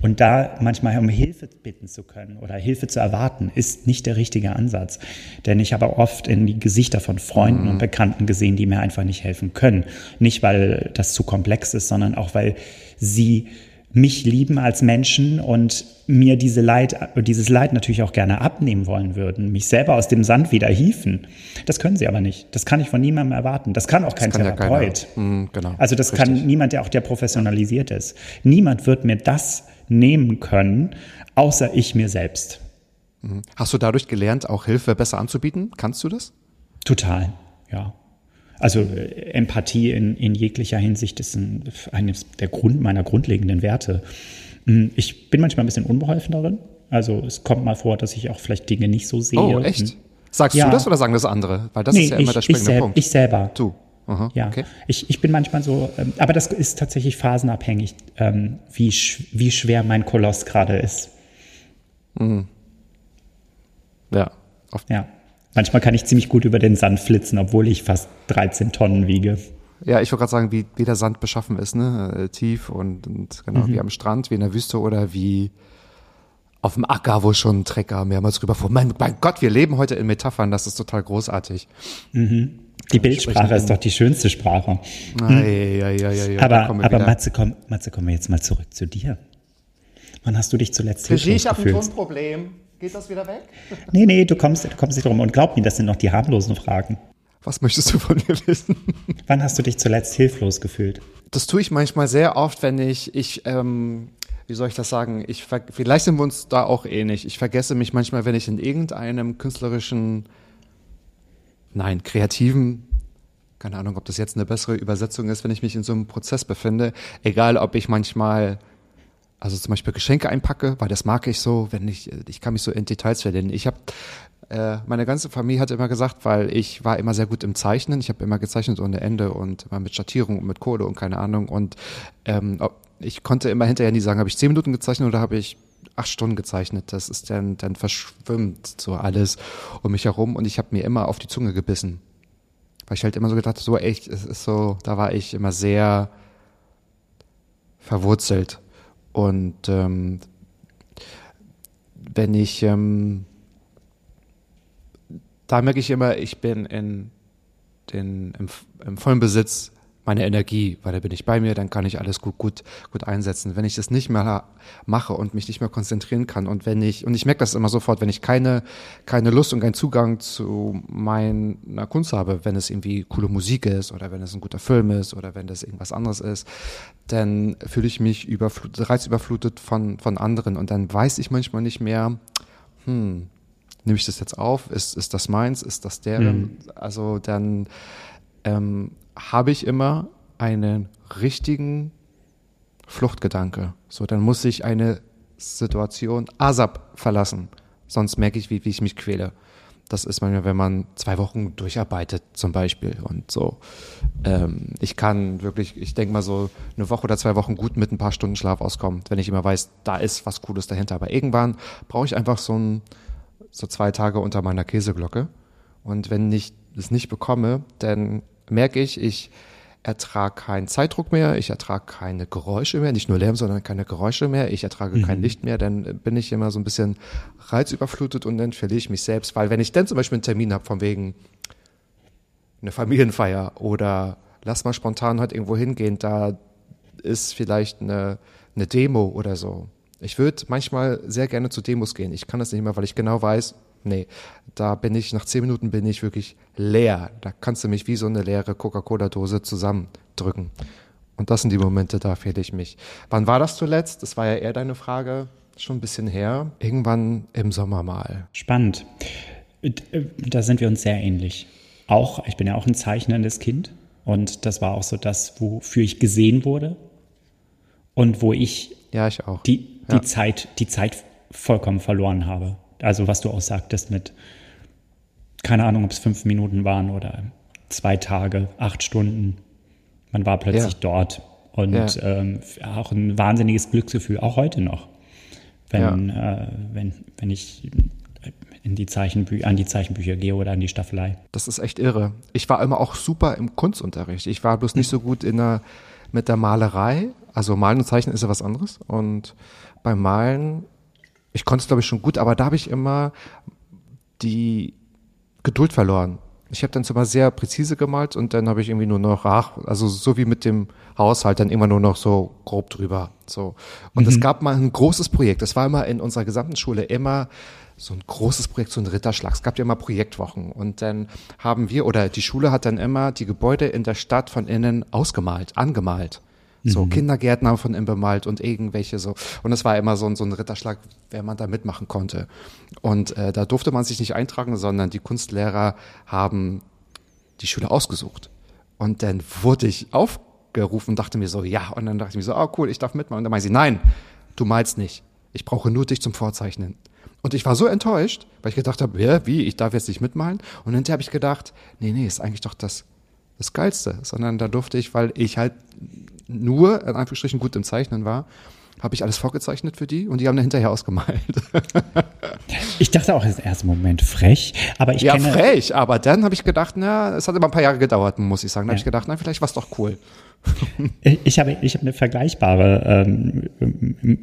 Und da manchmal um Hilfe bitten zu können oder Hilfe zu erwarten, ist nicht der richtige Ansatz. Denn ich habe oft in die Gesichter von Freunden mhm. und Bekannten gesehen, die mir einfach nicht helfen können. Nicht, weil das zu komplex ist, sondern auch, weil sie mich lieben als Menschen und mir diese Leid, dieses Leid natürlich auch gerne abnehmen wollen würden, mich selber aus dem Sand wieder hieven. Das können sie aber nicht. Das kann ich von niemandem erwarten. Das kann auch kein kann Therapeut. Ja mm, genau. Also das Richtig. kann niemand, der auch der professionalisiert ist. Niemand wird mir das nehmen können, außer ich mir selbst. Mhm. Hast du dadurch gelernt, auch Hilfe besser anzubieten? Kannst du das? Total, ja. Also äh, Empathie in, in jeglicher Hinsicht ist ein, eines der Grund, meiner grundlegenden Werte. Hm, ich bin manchmal ein bisschen unbeholfen darin. Also es kommt mal vor, dass ich auch vielleicht Dinge nicht so sehe. Oh, echt? Sagst Ja. du das oder sagen das andere? Weil das nee, ist ja ich, immer der ich, springende sel Punkt. ich selber. du. Aha, Ja, okay. ich, ich bin manchmal so, ähm, aber das ist tatsächlich phasenabhängig, ähm, wie, sch wie schwer mein Koloss gerade ist. Ja. Auf, Ja. Manchmal kann ich ziemlich gut über den Sand flitzen, obwohl ich fast 13 Tonnen wiege. ja, ich wollte gerade sagen, wie, wie der Sand beschaffen ist, ne? Äh, Tief und, und genau, Mhm. wie am Strand, wie in der Wüste oder wie auf dem Acker, wo schon ein Trecker mehrmals rüberfuhr. Mein, mein Gott, wir leben heute in Metaphern, das ist total großartig. Die Bildsprache ist doch die schönste Sprache. Ah, ja, ja, ja, ja, ja, da aber aber. Matze, komm, Matze, kommen wir jetzt mal zurück zu dir. Wann hast du dich zuletzt Regie, ich habe ein? Tonproblem. Geht das wieder weg? Nee, nee, du kommst, du kommst nicht drum. Und glaub mir, das sind noch die harmlosen Fragen. Was möchtest du von mir wissen? Wann hast du dich zuletzt hilflos gefühlt? Das tue ich manchmal sehr oft, wenn ich, ich, ähm, wie soll ich das sagen? Ich, vielleicht sind wir uns da auch ähnlich. Ich vergesse mich manchmal, wenn ich in irgendeinem künstlerischen, nein, kreativen, keine Ahnung, ob das jetzt eine bessere Übersetzung ist, wenn ich mich in so einem Prozess befinde, egal ob ich manchmal, also zum Beispiel Geschenke einpacke, weil das mag ich so, wenn ich, ich kann mich so in Details verlieren. Ich habe äh, meine ganze Familie hat immer gesagt, weil ich war immer sehr gut im Zeichnen. Ich habe immer gezeichnet ohne Ende und immer mit Schattierung und mit Kohle und keine Ahnung. Und ähm, ich konnte immer hinterher nie sagen, habe ich zehn Minuten gezeichnet oder habe ich acht Stunden gezeichnet. Das ist dann, dann verschwimmt so alles um mich herum und ich habe mir immer auf die Zunge gebissen. Weil ich halt immer so gedacht, habe, so echt, es ist so, da war ich immer sehr verwurzelt. Und ähm, wenn ich, ähm, da merke ich immer, ich bin in den, im, im vollen Besitz meiner Energie, weil da bin ich bei mir, dann kann ich alles gut, gut, gut einsetzen. Wenn ich das nicht mehr mache und mich nicht mehr konzentrieren kann und wenn ich, und ich merke das immer sofort, wenn ich keine, keine Lust und keinen Zugang zu meiner Kunst habe, wenn es irgendwie coole Musik ist oder wenn es ein guter Film ist oder wenn das irgendwas anderes ist, dann fühle ich mich überflutet, reizüberflutet von, von anderen und dann weiß ich manchmal nicht mehr, hm, nehme ich das jetzt auf? Ist, ist das meins? Ist das deren? Also dann ähm, habe ich immer einen richtigen Fluchtgedanke. So, dann muss ich eine Situation ASAP verlassen. Sonst merke ich, wie, wie ich mich quäle. Das ist manchmal, wenn man zwei Wochen durcharbeitet zum Beispiel und so. Ähm, ich kann wirklich, ich denke mal so eine Woche oder zwei Wochen gut mit ein paar Stunden Schlaf auskommen, wenn ich immer weiß, da ist was Cooles dahinter. Aber irgendwann brauche ich einfach so ein, so zwei Tage unter meiner Käseglocke. Und wenn ich es nicht bekomme, dann merke ich, ich ertrage keinen Zeitdruck mehr, ich ertrage keine Geräusche mehr, nicht nur Lärm, sondern keine Geräusche mehr, ich ertrage kein Licht mehr, dann bin ich immer so ein bisschen reizüberflutet und dann verliere ich mich selbst. Weil wenn ich dann zum Beispiel einen Termin habe, von wegen eine Familienfeier oder lass mal spontan heute irgendwo hingehen, da ist vielleicht eine, eine Demo oder so. Ich würde manchmal sehr gerne zu Demos gehen. Ich kann das nicht mehr, weil ich genau weiß, nee, da bin ich, nach zehn Minuten bin ich wirklich leer. Da kannst du mich wie so eine leere Coca-Cola-Dose zusammendrücken. Und das sind die Momente, da fehle ich mich. Wann war das zuletzt? Das war ja eher deine Frage. Schon ein bisschen her. Irgendwann im Sommer mal. Spannend. Da sind wir uns sehr ähnlich. Auch, ich bin ja auch ein zeichnendes Kind und das war auch so das, wofür ich gesehen wurde und wo ich Ja, ich auch. die, die Ja. Zeit, die Zeit vollkommen verloren habe. Also was du auch sagtest mit, keine Ahnung, ob es fünf Minuten waren oder zwei Tage, acht Stunden. Man war plötzlich Ja. dort und Ja. ähm, auch ein wahnsinniges Glücksgefühl, auch heute noch, wenn, äh, wenn, wenn ich in die Zeichenbü an die Zeichenbücher gehe oder an die Staffelei. Das ist echt irre. Ich war immer auch super im Kunstunterricht. Ich war bloß nicht so gut in der, mit der Malerei. Also Malen und Zeichnen ist ja was anderes. Und beim Malen, ich konnte es glaube ich schon gut, aber da habe ich immer die Geduld verloren. Ich habe dann zwar sehr präzise gemalt und dann habe ich irgendwie nur noch, ach, also so wie mit dem Haushalt, dann immer nur noch so grob drüber. So. Und es gab mal ein großes Projekt. Das war immer in unserer gesamten Schule immer so ein großes Projekt, so ein Ritterschlag. Es gab ja immer Projektwochen. Und dann haben wir, oder die Schule hat dann immer die Gebäude in der Stadt von innen ausgemalt, angemalt. So Kindergärten haben von innen bemalt und irgendwelche so. Und es war immer so ein, so ein Ritterschlag, wer man da mitmachen konnte. Und äh, da durfte man sich nicht eintragen, sondern die Kunstlehrer haben die Schüler ausgesucht. Und dann wurde ich aufgerufen und dachte mir so, ja. Und dann dachte ich mir so, oh cool, ich darf mitmachen. Und dann meinte sie, nein, du malst nicht. Ich brauche nur dich zum Vorzeichnen. Und ich war so enttäuscht, weil ich gedacht habe, ja, wie, ich darf jetzt nicht mitmalen. Und hinterher habe ich gedacht, nee, nee, ist eigentlich doch das, das Geilste. Sondern da durfte ich, weil ich halt nur, in Anführungsstrichen, gut im Zeichnen war, habe ich alles vorgezeichnet für die und die haben dann hinterher ausgemalt. Ich dachte auch im ersten Moment frech, aber ich ja, kenne. frech, aber dann habe ich gedacht, na, es hat immer ein paar Jahre gedauert, muss ich sagen. Da habe Ja. ich gedacht, na, vielleicht war es doch cool. Ich habe, ich habe eine vergleichbare ähm,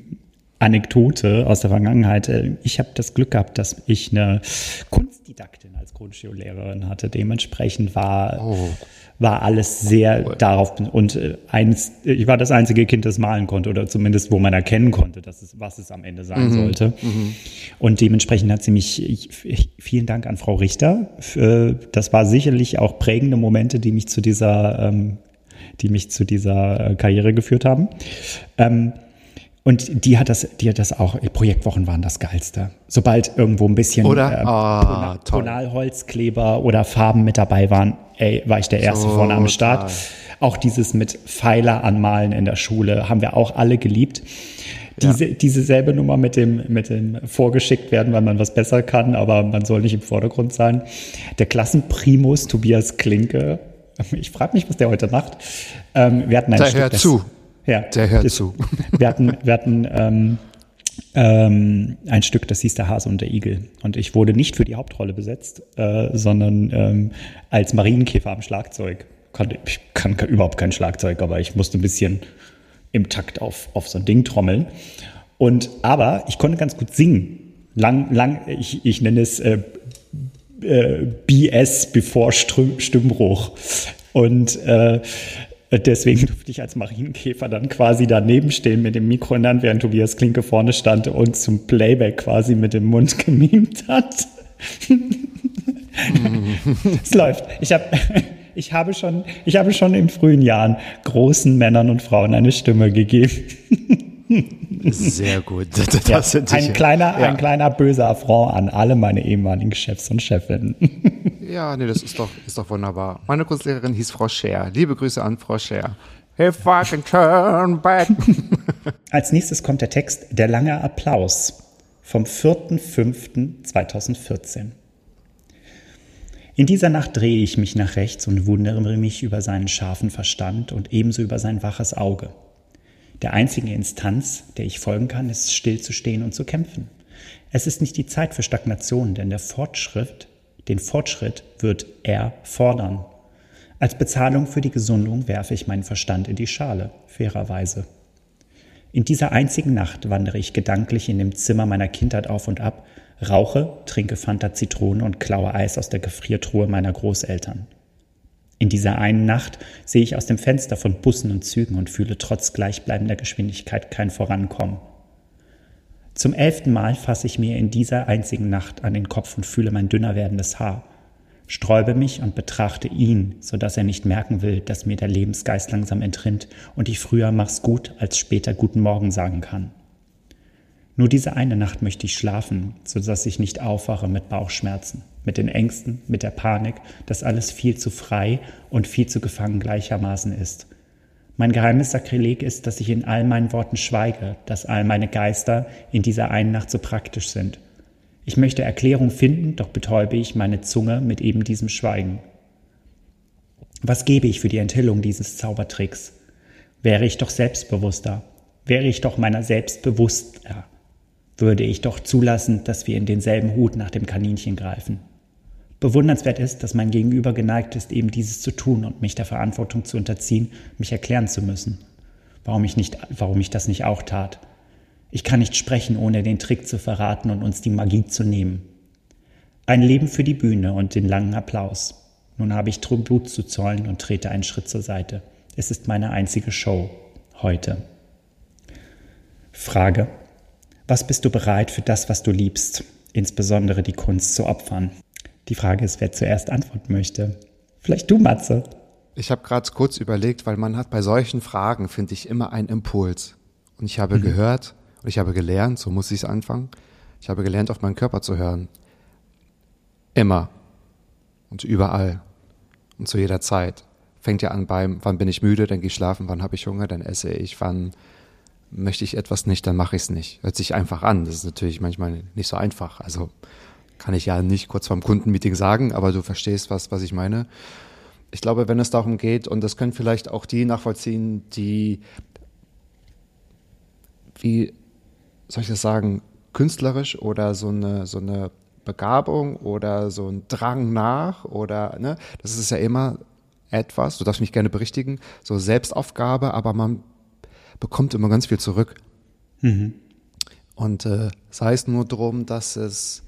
Anekdote aus der Vergangenheit. Ich habe das Glück gehabt, dass ich eine Kunstdidaktin als Grundschullehrerin hatte. Dementsprechend war, Oh. War alles sehr darauf und äh, eins, ich war das einzige Kind, das malen konnte oder zumindest, wo man erkennen konnte, dass es, was es am Ende sein sollte. Und dementsprechend hat sie mich, ich, ich, vielen Dank an Frau Richter. Für, das war sicherlich auch prägende Momente, die mich zu dieser, ähm, die mich zu dieser äh, Karriere geführt haben. Ähm, und die hat das, die hat das auch, Projektwochen waren das Geilste. Sobald irgendwo ein bisschen Oder? Tona- toll. Tonalholzkleber oder Farben mit dabei waren, ey, war ich der Erste vorne am Start. Total. Auch dieses mit Pfeiler anmalen in der Schule haben wir auch alle geliebt. Diese, diese selbe Nummer mit dem, mit dem vorgeschickt werden, weil man was besser kann, aber man soll nicht im Vordergrund sein. Der Klassenprimus Tobias Klinke, ich frage mich, was der heute macht. Ähm, wir hatten ein Der Stück, das- zu. Ja, Der hört das- zu. Wir hatten, wir hatten ähm, ähm, ein Stück, das hieß Der Hase und der Igel. Und ich wurde nicht für die Hauptrolle besetzt, äh, sondern ähm, als Marienkäfer am Schlagzeug. Ich kann, kann überhaupt kein Schlagzeug, aber ich musste ein bisschen im Takt auf, auf so ein Ding trommeln. Und aber ich konnte ganz gut singen. Lang, lang, ich, ich nenne es äh, äh, BS bevor Stimmbruch. Und äh, deswegen durfte ich als Marienkäfer dann quasi daneben stehen mit dem Mikro in der Hand, während Tobias Klinke vorne stand und zum Playback quasi mit dem Mund gemimt hat. es läuft. Ich, hab, ich, habe schon, ich habe schon in frühen Jahren großen Männern und Frauen eine Stimme gegeben. Sehr gut. Das Ja, ein, kleiner, ja. ein kleiner böser Affront an alle meine ehemaligen Chefs und Chefinnen. Ja, nee, das ist doch, ist doch wunderbar. Meine Kunstlehrerin hieß Frau Scher. Liebe Grüße an Frau Scher. If I can turn back. Als nächstes kommt der Text Der lange Applaus vom 4.5.2014. In dieser Nacht drehe ich mich nach rechts und wundere mich über seinen scharfen Verstand und ebenso über sein waches Auge. Der einzige Instanz, der ich folgen kann, ist stillzustehen und zu kämpfen. Es ist nicht die Zeit für Stagnation, denn der Fortschritt, den Fortschritt wird er fordern. Als Bezahlung für die Gesundung werfe ich meinen Verstand in die Schale, fairerweise. In dieser einzigen Nacht wandere ich gedanklich in dem Zimmer meiner Kindheit auf und ab, rauche, trinke Fanta Zitrone und klaue Eis aus der Gefriertruhe meiner Großeltern. In dieser einen Nacht sehe ich aus dem Fenster von Bussen und Zügen und fühle trotz gleichbleibender Geschwindigkeit kein Vorankommen. Zum elften Mal fasse ich mir in dieser einzigen Nacht an den Kopf und fühle mein dünner werdendes Haar, sträube mich und betrachte ihn, so dass er nicht merken will, dass mir der Lebensgeist langsam entrinnt und ich früher mach's gut als später guten Morgen sagen kann. Nur diese eine Nacht möchte ich schlafen, so dass ich nicht aufwache mit Bauchschmerzen, mit den Ängsten, mit der Panik, dass alles viel zu frei und viel zu gefangen gleichermaßen ist. Mein geheimes Sakrileg ist, dass ich in all meinen Worten schweige, dass all meine Geister in dieser einen Nacht so praktisch sind. Ich möchte Erklärung finden, doch betäube ich meine Zunge mit eben diesem Schweigen. Was gebe ich für die Enthüllung dieses Zaubertricks? Wäre ich doch selbstbewusster, wäre ich doch meiner selbst bewusster, würde ich doch zulassen, dass wir in denselben Hut nach dem Kaninchen greifen. Bewundernswert ist, dass mein Gegenüber geneigt ist, eben dieses zu tun und mich der Verantwortung zu unterziehen, mich erklären zu müssen. Warum ich, nicht, warum ich das nicht auch tat. Ich kann nicht sprechen, ohne den Trick zu verraten und uns die Magie zu nehmen. Ein Leben für die Bühne und den langen Applaus. Nun habe ich Blut zu zollen und trete einen Schritt zur Seite. Es ist meine einzige Show. Heute. Frage. Was bist du bereit für das, was du liebst, insbesondere die Kunst zu opfern? Die Frage ist, wer zuerst antworten möchte. Vielleicht du, Matze. Ich habe gerade kurz überlegt, weil man hat bei solchen Fragen, finde ich, immer einen Impuls. Und ich habe gehört und ich habe gelernt, so muss ich es anfangen, ich habe gelernt, auf meinen Körper zu hören. Immer. Und überall. Und zu jeder Zeit. Fängt ja an beim, wann bin ich müde, dann gehe ich schlafen, wann habe ich Hunger, dann esse ich, wann möchte ich etwas nicht, dann mache ich es nicht. Hört sich einfach an. Das ist natürlich manchmal nicht so einfach. Also kann ich ja nicht kurz vorm Kundenmeeting sagen, aber du verstehst, was, was ich meine. Ich glaube, wenn es darum geht, und das können vielleicht auch die nachvollziehen, die, wie soll ich das sagen, künstlerisch oder so eine, so eine Begabung oder so ein Drang nach oder, ne, das ist ja immer etwas, du darfst mich gerne berichtigen, so Selbstaufgabe, aber man bekommt immer ganz viel zurück. Mhm. Und äh, sei es nur darum, dass es,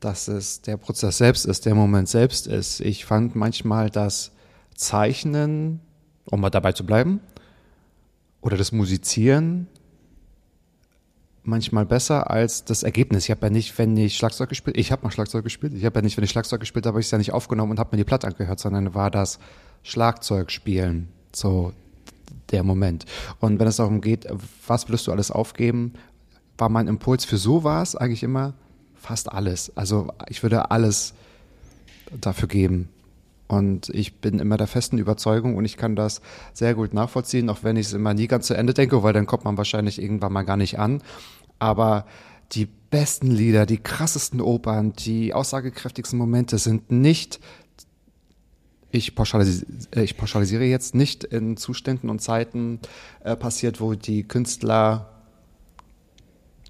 dass es der Prozess selbst ist, der Moment selbst ist. Ich fand manchmal das Zeichnen, um mal dabei zu bleiben, oder das Musizieren manchmal besser als das Ergebnis. Ich habe ja nicht, wenn ich Schlagzeug gespielt, ich habe mal Schlagzeug gespielt. Ich habe ja nicht, wenn ich Schlagzeug gespielt habe, ich es ja nicht aufgenommen und habe mir die Platte angehört, sondern war das Schlagzeugspielen so der Moment. Und wenn es darum geht, was willst du alles aufgeben, war mein Impuls für sowas eigentlich immer fast alles. Also ich würde alles dafür geben. Und ich bin immer der festen Überzeugung und ich kann das sehr gut nachvollziehen, auch wenn ich es immer nie ganz zu Ende denke, weil dann kommt man wahrscheinlich irgendwann mal gar nicht an. Aber die besten Lieder, die krassesten Opern, die aussagekräftigsten Momente sind nicht ich pauschalisiere, äh, ich pauschalisiere jetzt nicht in Zuständen und Zeiten äh, passiert, wo die Künstler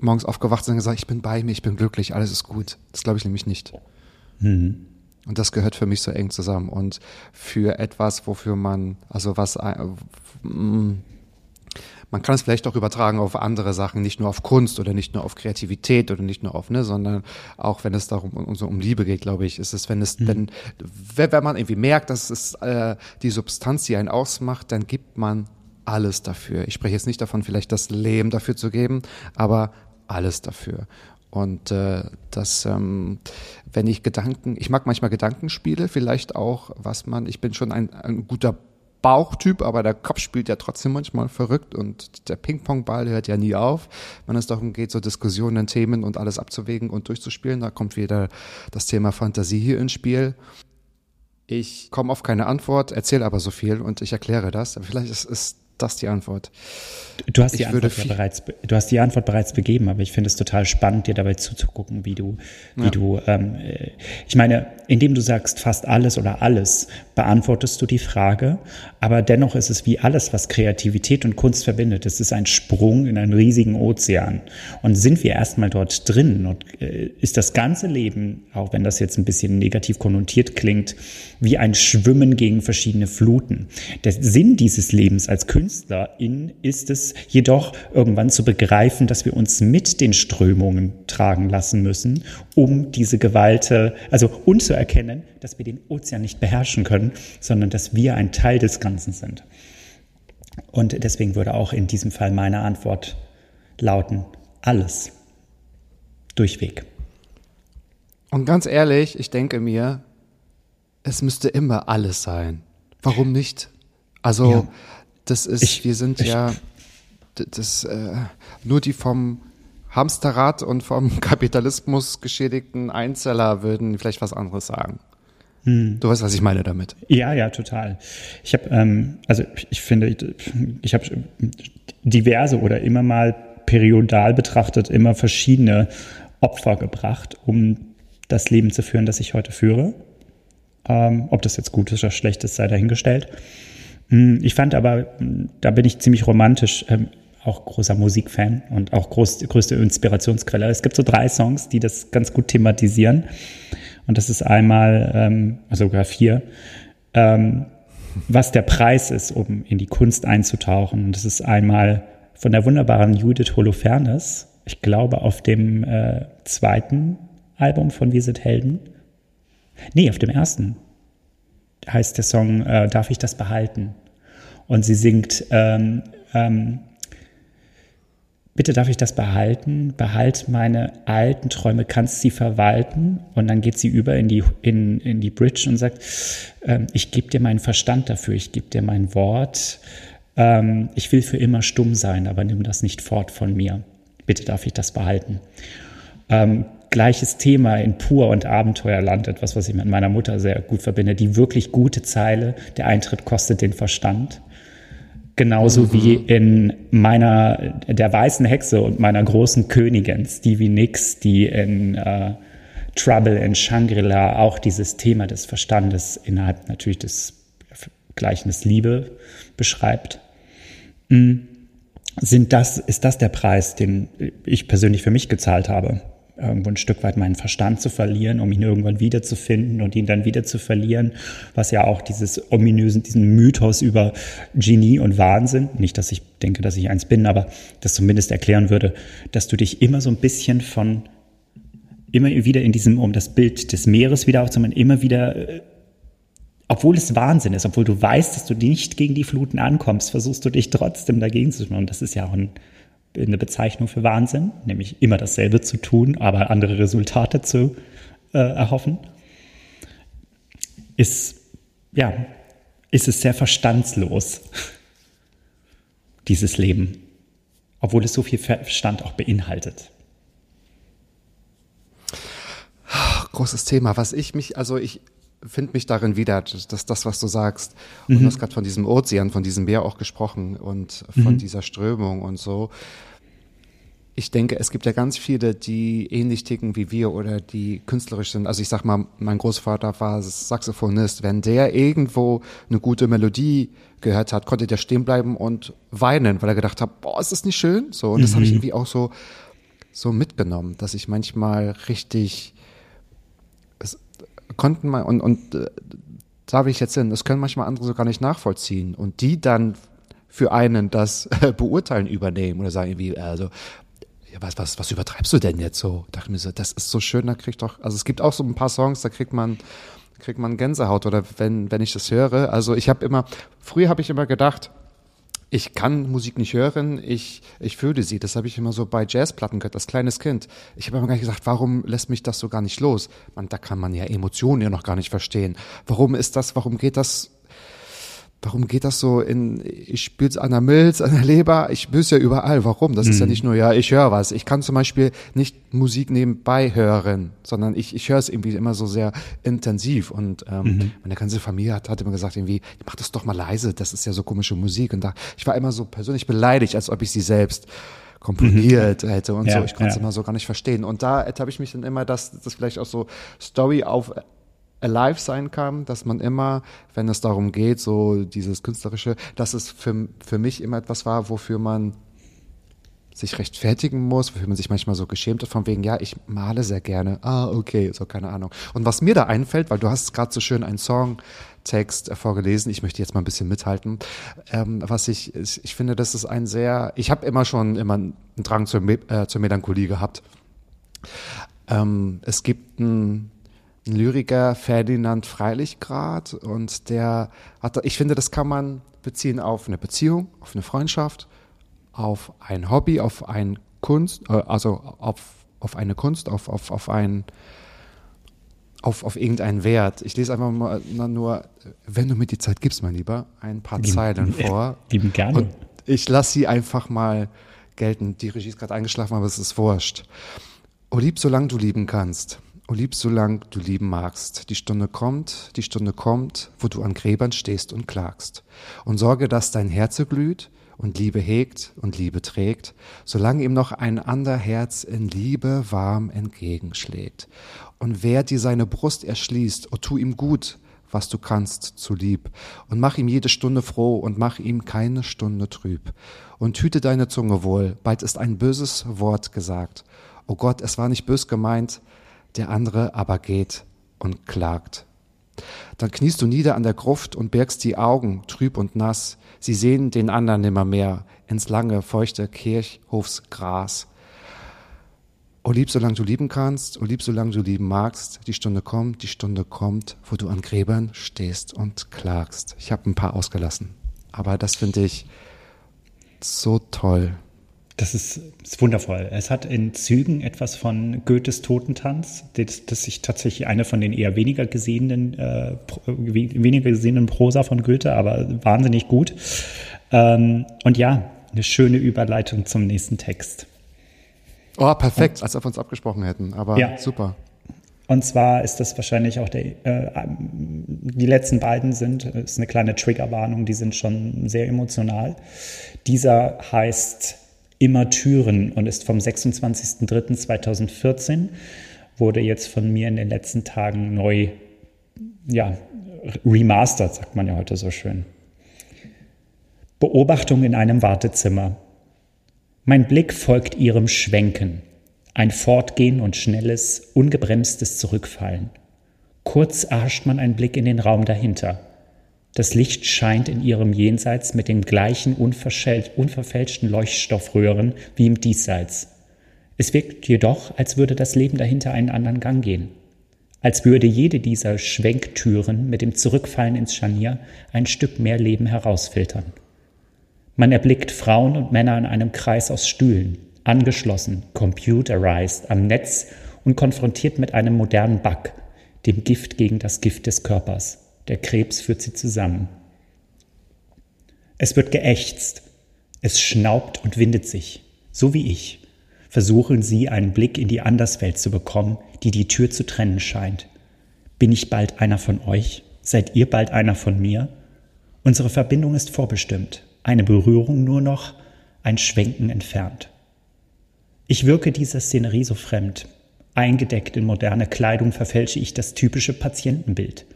morgens aufgewacht sind und gesagt, ich bin bei mir, ich bin glücklich, alles ist gut. Das glaube ich nämlich nicht. Mhm. Und das gehört für mich so eng zusammen. Und für etwas, wofür man, also was, äh, man kann es vielleicht auch übertragen auf andere Sachen, nicht nur auf Kunst oder nicht nur auf Kreativität oder nicht nur auf, ne, sondern auch wenn es darum um, so um Liebe geht, glaube ich, ist es, wenn es, mhm. wenn, wenn man irgendwie merkt, dass es äh, die Substanz, die einen ausmacht, dann gibt man alles dafür. Ich spreche jetzt nicht davon, vielleicht das Leben dafür zu geben, aber alles dafür. Und äh, das, ähm, wenn ich Gedanken, ich mag manchmal Gedankenspiele, vielleicht auch, was man, ich bin schon ein, ein guter Bauchtyp, aber der Kopf spielt ja trotzdem manchmal verrückt und der Ping-Pong-Ball hört ja nie auf. Wenn es darum geht, so Diskussionen, Themen und alles abzuwägen und durchzuspielen, da kommt wieder das Thema Fantasie hier ins Spiel. Ich komme auf keine Antwort, erzähle aber so viel und ich erkläre das. Vielleicht ist, ist das die Antwort. Du hast die, Antwort ja bereits, du hast die Antwort bereits begeben, aber ich finde es total spannend, dir dabei zuzugucken, wie du, wie ja. du, ähm, äh, ich meine, indem du sagst fast alles oder alles, beantwortest du die Frage, aber dennoch ist es wie alles, was Kreativität und Kunst verbindet. Es ist ein Sprung in einen riesigen Ozean. Und sind wir erstmal dort drin und äh, ist das ganze Leben, auch wenn das jetzt ein bisschen negativ konnotiert klingt, wie ein Schwimmen gegen verschiedene Fluten. Der Sinn dieses Lebens als Künstlerin ist es, jedoch irgendwann zu begreifen, dass wir uns mit den Strömungen tragen lassen müssen, um diese Gewalt, also und zu erkennen, dass wir den Ozean nicht beherrschen können, sondern dass wir ein Teil des Ganzen sind. Und deswegen würde auch in diesem Fall meine Antwort lauten, alles. Durchweg. Und ganz ehrlich, ich denke mir, es müsste immer alles sein. Warum nicht? Also, ja. das ist, ich, wir sind ich, ja das, äh, nur die vom Hamsterrad und vom Kapitalismus geschädigten Einzeller würden vielleicht was anderes sagen. Hm. Du weißt, was ich meine damit. Ja, ja, total. Ich habe, ähm, also ich finde, ich habe diverse oder immer mal periodal betrachtet immer verschiedene Opfer gebracht, um das Leben zu führen, das ich heute führe. Ähm, ob das jetzt gut ist oder schlecht ist, sei dahingestellt. Hm, ich fand aber, da bin ich ziemlich romantisch, ähm, auch großer Musikfan und auch groß, größte Inspirationsquelle. Es gibt so drei Songs, die das ganz gut thematisieren. Und das ist einmal, ähm, also sogar vier, ähm, was der Preis ist, um in die Kunst einzutauchen. Und das ist einmal von der wunderbaren Judith Holofernes, ich glaube auf dem äh, zweiten Album von Wir sind Helden. Nee, auf dem ersten heißt der Song äh, Darf ich das behalten? Und sie singt ähm, ähm, bitte darf ich das behalten, behalt meine alten Träume, kannst sie verwalten. Und dann geht sie über in die, in, in die Bridge und sagt, ähm, ich gebe dir meinen Verstand dafür, ich gebe dir mein Wort. Ähm, ich will für immer stumm sein, aber nimm das nicht fort von mir. Bitte darf ich das behalten. Gleiches Thema in Pur und Abenteuerland, etwas, was ich mit meiner Mutter sehr gut verbinde. Die wirklich gute Zeile, der Eintritt kostet den Verstand Genauso Mhm. wie in meiner, der weißen Hexe und meiner großen Königin, Stevie Nicks, die in äh, Trouble in Shangri-La auch dieses Thema des Verstandes innerhalb natürlich des Gleichnis Liebe beschreibt. Mm. Sind das, ist das der Preis, den ich persönlich für mich gezahlt habe? Irgendwo ein Stück weit meinen Verstand zu verlieren, um ihn irgendwann wiederzufinden und ihn dann wieder zu verlieren, was ja auch dieses ominösen, diesen Mythos über Genie und Wahnsinn, nicht, dass ich denke, dass ich eins bin, aber das zumindest erklären würde, dass du dich immer so ein bisschen von, immer wieder in diesem, um das Bild des Meeres wieder aufzumachen, immer wieder äh, obwohl es Wahnsinn ist, obwohl du weißt, dass du nicht gegen die Fluten ankommst, versuchst du dich trotzdem dagegen zu tun. Und das ist ja auch ein, eine Bezeichnung für Wahnsinn, nämlich immer dasselbe zu tun, aber andere Resultate zu äh, erhoffen. Ist, ja, ist es sehr verstandslos, dieses Leben, obwohl es so viel Verstand auch beinhaltet. Großes Thema, was ich mich, also ich finde mich darin wieder, dass das, was du sagst. Und du hast gerade von diesem Ozean, von diesem Meer auch gesprochen und von dieser Strömung und so. Ich denke, es gibt ja ganz viele, die ähnlich ticken wie wir oder die künstlerisch sind. Also ich sag mal, mein Großvater war Saxophonist. Wenn der irgendwo eine gute Melodie gehört hat, konnte der stehen bleiben und weinen, weil er gedacht hat, boah, ist das nicht schön? So, und das habe ich irgendwie auch so, so mitgenommen, dass ich manchmal richtig konnten mal und, und äh, da will ich jetzt hin, das können manchmal andere so gar nicht nachvollziehen und die dann für einen das äh, Beurteilen übernehmen oder sagen irgendwie, also ja, was, was, was übertreibst du denn jetzt so? Dachte mir so, das ist so schön, da kriegt doch, also es gibt auch so ein paar Songs, da kriegt man, kriegt man Gänsehaut oder wenn, wenn ich das höre. Also ich habe immer, früher habe ich immer gedacht, ich kann Musik nicht hören, ich, ich fühle sie. Das habe ich immer so bei Jazzplatten gehört, als kleines Kind. Ich habe immer gar nicht gesagt, warum lässt mich das so gar nicht los? Man, da kann man ja Emotionen ja noch gar nicht verstehen. Warum ist das, warum geht das, warum geht das so in, ich spür's an der Milz, an der Leber, ich spür's ja überall. Warum? Das ist ja nicht nur, ja, ich höre was. Ich kann zum Beispiel nicht Musik nebenbei hören, sondern ich, ich höre es irgendwie immer so sehr intensiv. Und ähm, meine ganze Familie hat, hat immer gesagt, irgendwie, mach das doch mal leise, das ist ja so komische Musik. Und da, ich war immer so persönlich beleidigt, als ob ich sie selbst komponiert hätte und Ja, so. Ich konnte es ja. immer so gar nicht verstehen. Und da habe ich mich dann immer, dass das vielleicht auch so Story auf alive sein kann, dass man immer, wenn es darum geht, so dieses künstlerische, dass es für, für mich immer etwas war, wofür man sich rechtfertigen muss, wofür man sich manchmal so geschämt hat, von wegen, ja, ich male sehr gerne. Ah, okay, so keine Ahnung. Und was mir da einfällt, weil du hast gerade so schön einen Songtext äh, vorgelesen, ich möchte jetzt mal ein bisschen mithalten, ähm, was ich, ich, ich finde, das ist ein sehr, ich habe immer schon immer einen Drang zur, äh, zur Melancholie gehabt. Ähm, es gibt ein Lyriker, Ferdinand Freilichgrad, und der hat, ich finde, das kann man beziehen auf eine Beziehung, auf eine Freundschaft, auf ein Hobby, auf ein Kunst, äh, also auf, auf eine Kunst, auf, auf, auf ein, auf, auf irgendeinen Wert. Ich lese einfach mal nur, wenn du mir die Zeit gibst, mein Lieber, ein paar Lieben- Zeilen vor. Lieben gerne. Und ich lasse sie einfach mal gelten. Die Regie ist gerade eingeschlafen, aber es ist wurscht. O lieb, solange du lieben kannst. O lieb, solange du lieben magst. Die Stunde kommt, die Stunde kommt, wo du an Gräbern stehst und klagst. Und sorge, dass dein Herze glüht und Liebe hegt und Liebe trägt, solange ihm noch ein ander Herz in Liebe warm entgegenschlägt. Und wer dir seine Brust erschließt, o tu ihm gut, was du kannst, zu lieb, und mach ihm jede Stunde froh und mach ihm keine Stunde trüb. Und hüte deine Zunge wohl, bald ist ein böses Wort gesagt. O Gott, es war nicht bös gemeint, der andere aber geht und klagt. Dann kniest du nieder an der Gruft und bergst die Augen, trüb und nass. Sie sehen den anderen nimmermehr ins lange, feuchte Kirchhofsgras. O lieb, solange du lieben kannst, o lieb, solange du lieben magst, die Stunde kommt, die Stunde kommt, wo du an Gräbern stehst und klagst. Ich habe ein paar ausgelassen, aber das finde ich so toll. Das ist, ist wundervoll. Es hat in Zügen etwas von Goethes Totentanz, das, das ich tatsächlich eine von den eher weniger gesehenen, äh, weniger gesehenen Prosa von Goethe, aber wahnsinnig gut. Ähm, und ja, eine schöne Überleitung zum nächsten Text. Oh, perfekt, als ob wir uns abgesprochen hätten, aber Ja. super. Und zwar ist das wahrscheinlich auch der, äh, die letzten beiden sind, ist eine kleine Triggerwarnung, die sind schon sehr emotional. Dieser heißt Immer Türen und ist vom 26.03.2014, wurde jetzt von mir in den letzten Tagen neu, ja, remastered, sagt man ja heute so schön. Beobachtung in einem Wartezimmer. Mein Blick folgt ihrem Schwenken. Ein Fortgehen und schnelles, ungebremstes Zurückfallen. Kurz arscht man einen Blick in den Raum dahinter. Das Licht scheint in ihrem Jenseits mit den gleichen unverfälschten Leuchtstoffröhren wie im Diesseits. Es wirkt jedoch, als würde das Leben dahinter einen anderen Gang gehen. Als würde jede dieser Schwenktüren mit dem Zurückfallen ins Scharnier ein Stück mehr Leben herausfiltern. Man erblickt Frauen und Männer in einem Kreis aus Stühlen, angeschlossen, computerized am Netz und konfrontiert mit einem modernen Bug, dem Gift gegen das Gift des Körpers. Der Krebs führt sie zusammen. Es wird geächzt, es schnaubt und windet sich, so wie ich. Versuchen Sie einen Blick in die Anderswelt zu bekommen, die die Tür zu trennen scheint. Bin ich bald einer von euch? Seid ihr bald einer von mir? Unsere Verbindung ist vorbestimmt, eine Berührung nur noch, ein Schwenken entfernt. Ich wirke dieser Szenerie so fremd. Eingedeckt in moderne Kleidung verfälsche ich das typische Patientenbild.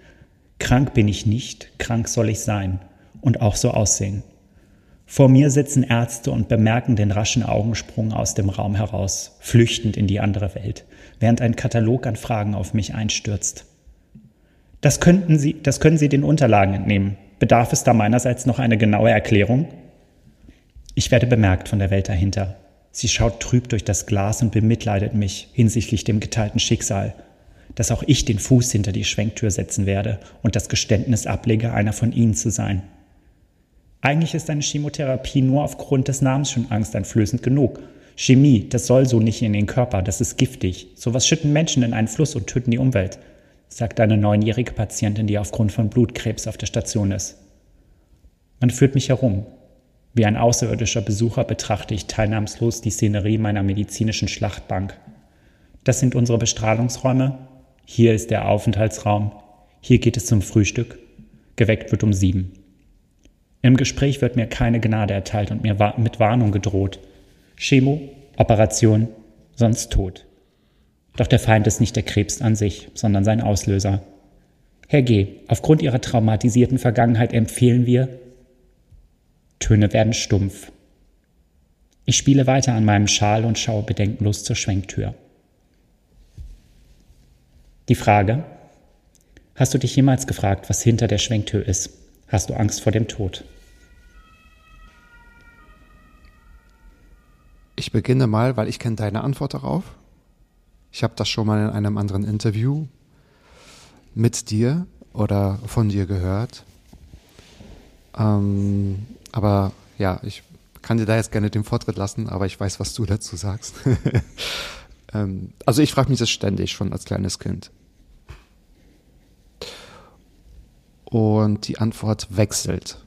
Krank bin ich nicht, krank soll ich sein und auch so aussehen. Vor mir sitzen Ärzte und bemerken den raschen Augensprung aus dem Raum heraus, flüchtend in die andere Welt, während ein Katalog an Fragen auf mich einstürzt. Das, könnten Sie, das können Sie den Unterlagen entnehmen. Bedarf es da meinerseits noch eine genaue Erklärung? Ich werde bemerkt von der Welt dahinter. Sie schaut trüb durch das Glas und bemitleidet mich hinsichtlich dem geteilten Schicksal, dass auch ich den Fuß hinter die Schwenktür setzen werde und das Geständnis ablege, einer von ihnen zu sein. Eigentlich ist eine Chemotherapie nur aufgrund des Namens schon angsteinflößend genug. Chemie, das soll so nicht in den Körper, das ist giftig. Sowas schütten Menschen in einen Fluss und töten die Umwelt, sagt eine neunjährige Patientin, die aufgrund von Blutkrebs auf der Station ist. Man führt mich herum, wie ein außerirdischer Besucher betrachte ich teilnahmslos die Szenerie meiner medizinischen Schlachtbank. Das sind unsere Bestrahlungsräume. Hier ist der Aufenthaltsraum. Hier geht es zum Frühstück. Geweckt wird um sieben. Im Gespräch wird mir keine Gnade erteilt und mir mit Warnung gedroht. Chemo, Operation, sonst Tod. Doch der Feind ist nicht der Krebs an sich, sondern sein Auslöser. Herr G., aufgrund Ihrer traumatisierten Vergangenheit empfehlen wir, Töne werden stumpf. Ich spiele weiter an meinem Schal und schaue bedenkenlos zur Schwenktür. Die Frage, hast du dich jemals gefragt, was hinter der Schwenktür ist? Hast du Angst vor dem Tod? Ich beginne mal, weil ich kenne deine Antwort darauf. Ich habe das schon mal in einem anderen Interview mit dir oder von dir gehört. Ähm, aber ja, ich kann dir da jetzt gerne den Vortritt lassen, aber ich weiß, was du dazu sagst. ähm, also ich frage mich das ständig schon als kleines Kind. Und die Antwort wechselt.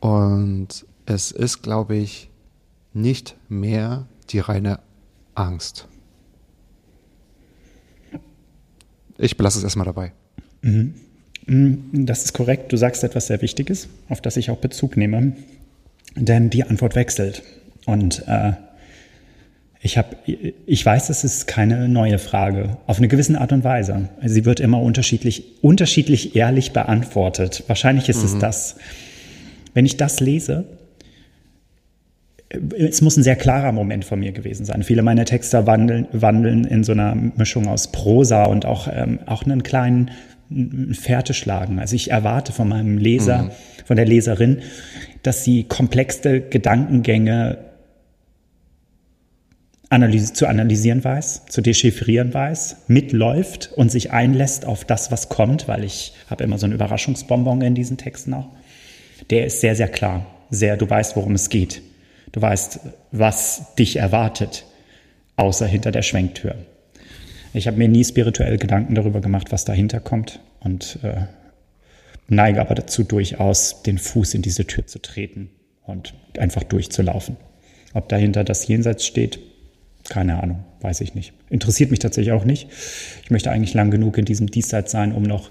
Und es ist, glaube ich, nicht mehr die reine Angst. Ich belasse es erstmal dabei. Mhm. Mm, das ist korrekt. Du sagst etwas sehr Wichtiges, auf das ich auch Bezug nehme. Denn die Antwort wechselt. Und äh, ich, hab, ich weiß, es ist keine neue Frage, auf eine gewisse Art und Weise. Sie wird immer unterschiedlich, unterschiedlich ehrlich beantwortet. Wahrscheinlich ist mhm. es das. Wenn ich das lese, es muss ein sehr klarer Moment von mir gewesen sein. Viele meiner Texte wandeln, wandeln in so einer Mischung aus Prosa und auch, ähm, auch einen kleinen Fährte schlagen. Also ich erwarte von meinem Leser, mhm. von der Leserin, dass sie komplexte Gedankengänge analyse, zu analysieren weiß, zu dechiffrieren weiß, mitläuft und sich einlässt auf das, was kommt, weil ich habe immer so einen Überraschungsbonbon in diesen Texten auch. Der ist sehr, sehr klar. Sehr, du weißt, worum es geht. Du weißt, was dich erwartet, außer hinter der Schwenktür. Ich habe mir nie spirituell Gedanken darüber gemacht, was dahinter kommt und äh, neige aber dazu durchaus, den Fuß in diese Tür zu treten und einfach durchzulaufen. Ob dahinter das Jenseits steht, Keine Ahnung, weiß ich nicht. Interessiert mich tatsächlich auch nicht. Ich möchte eigentlich lang genug in diesem Diesseits sein, um noch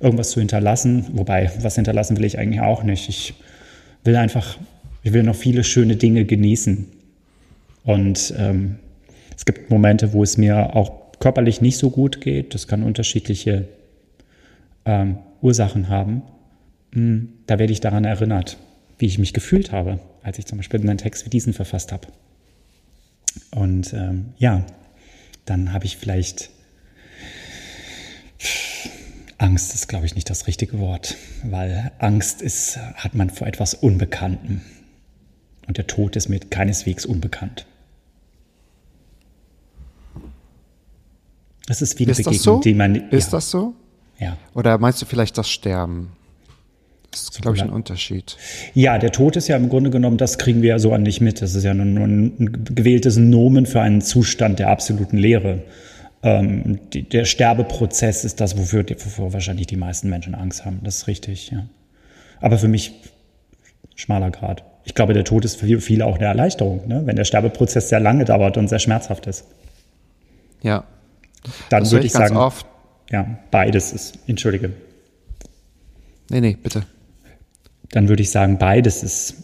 irgendwas zu hinterlassen. Wobei, was hinterlassen will ich eigentlich auch nicht. Ich will einfach, ich will noch viele schöne Dinge genießen. Und ähm, es gibt Momente, wo es mir auch körperlich nicht so gut geht. Das kann unterschiedliche ähm, Ursachen haben. Hm, da werde ich daran erinnert, wie ich mich gefühlt habe, als ich zum Beispiel einen Text wie diesen verfasst habe. Und ähm, ja, dann habe ich vielleicht Angst ist, glaube ich, nicht das richtige Wort, weil Angst ist, hat man vor etwas Unbekanntem. Und der Tod ist mir keineswegs unbekannt. Das ist wie eine Ist das Begegnung, so? die man. Ist ja, das so? Ja. Oder meinst du vielleicht das Sterben? Das ist, glaube ich, ein Unterschied. Ja, der Tod ist ja im Grunde genommen, das kriegen wir ja so an nicht mit. Das ist ja nur, nur ein gewähltes Nomen für einen Zustand der absoluten Leere. Ähm, die, der Sterbeprozess ist das, wofür, wofür wahrscheinlich die meisten Menschen Angst haben. Das ist richtig, ja. Aber für mich schmaler Grad. Ich glaube, der Tod ist für viele auch eine Erleichterung, ne? wenn der Sterbeprozess sehr lange dauert und sehr schmerzhaft ist. Ja. Dann Das würde ich ich sagen, oft. ja, beides ist, entschuldige, Nee, nee, bitte. Dann würde ich sagen, beides ist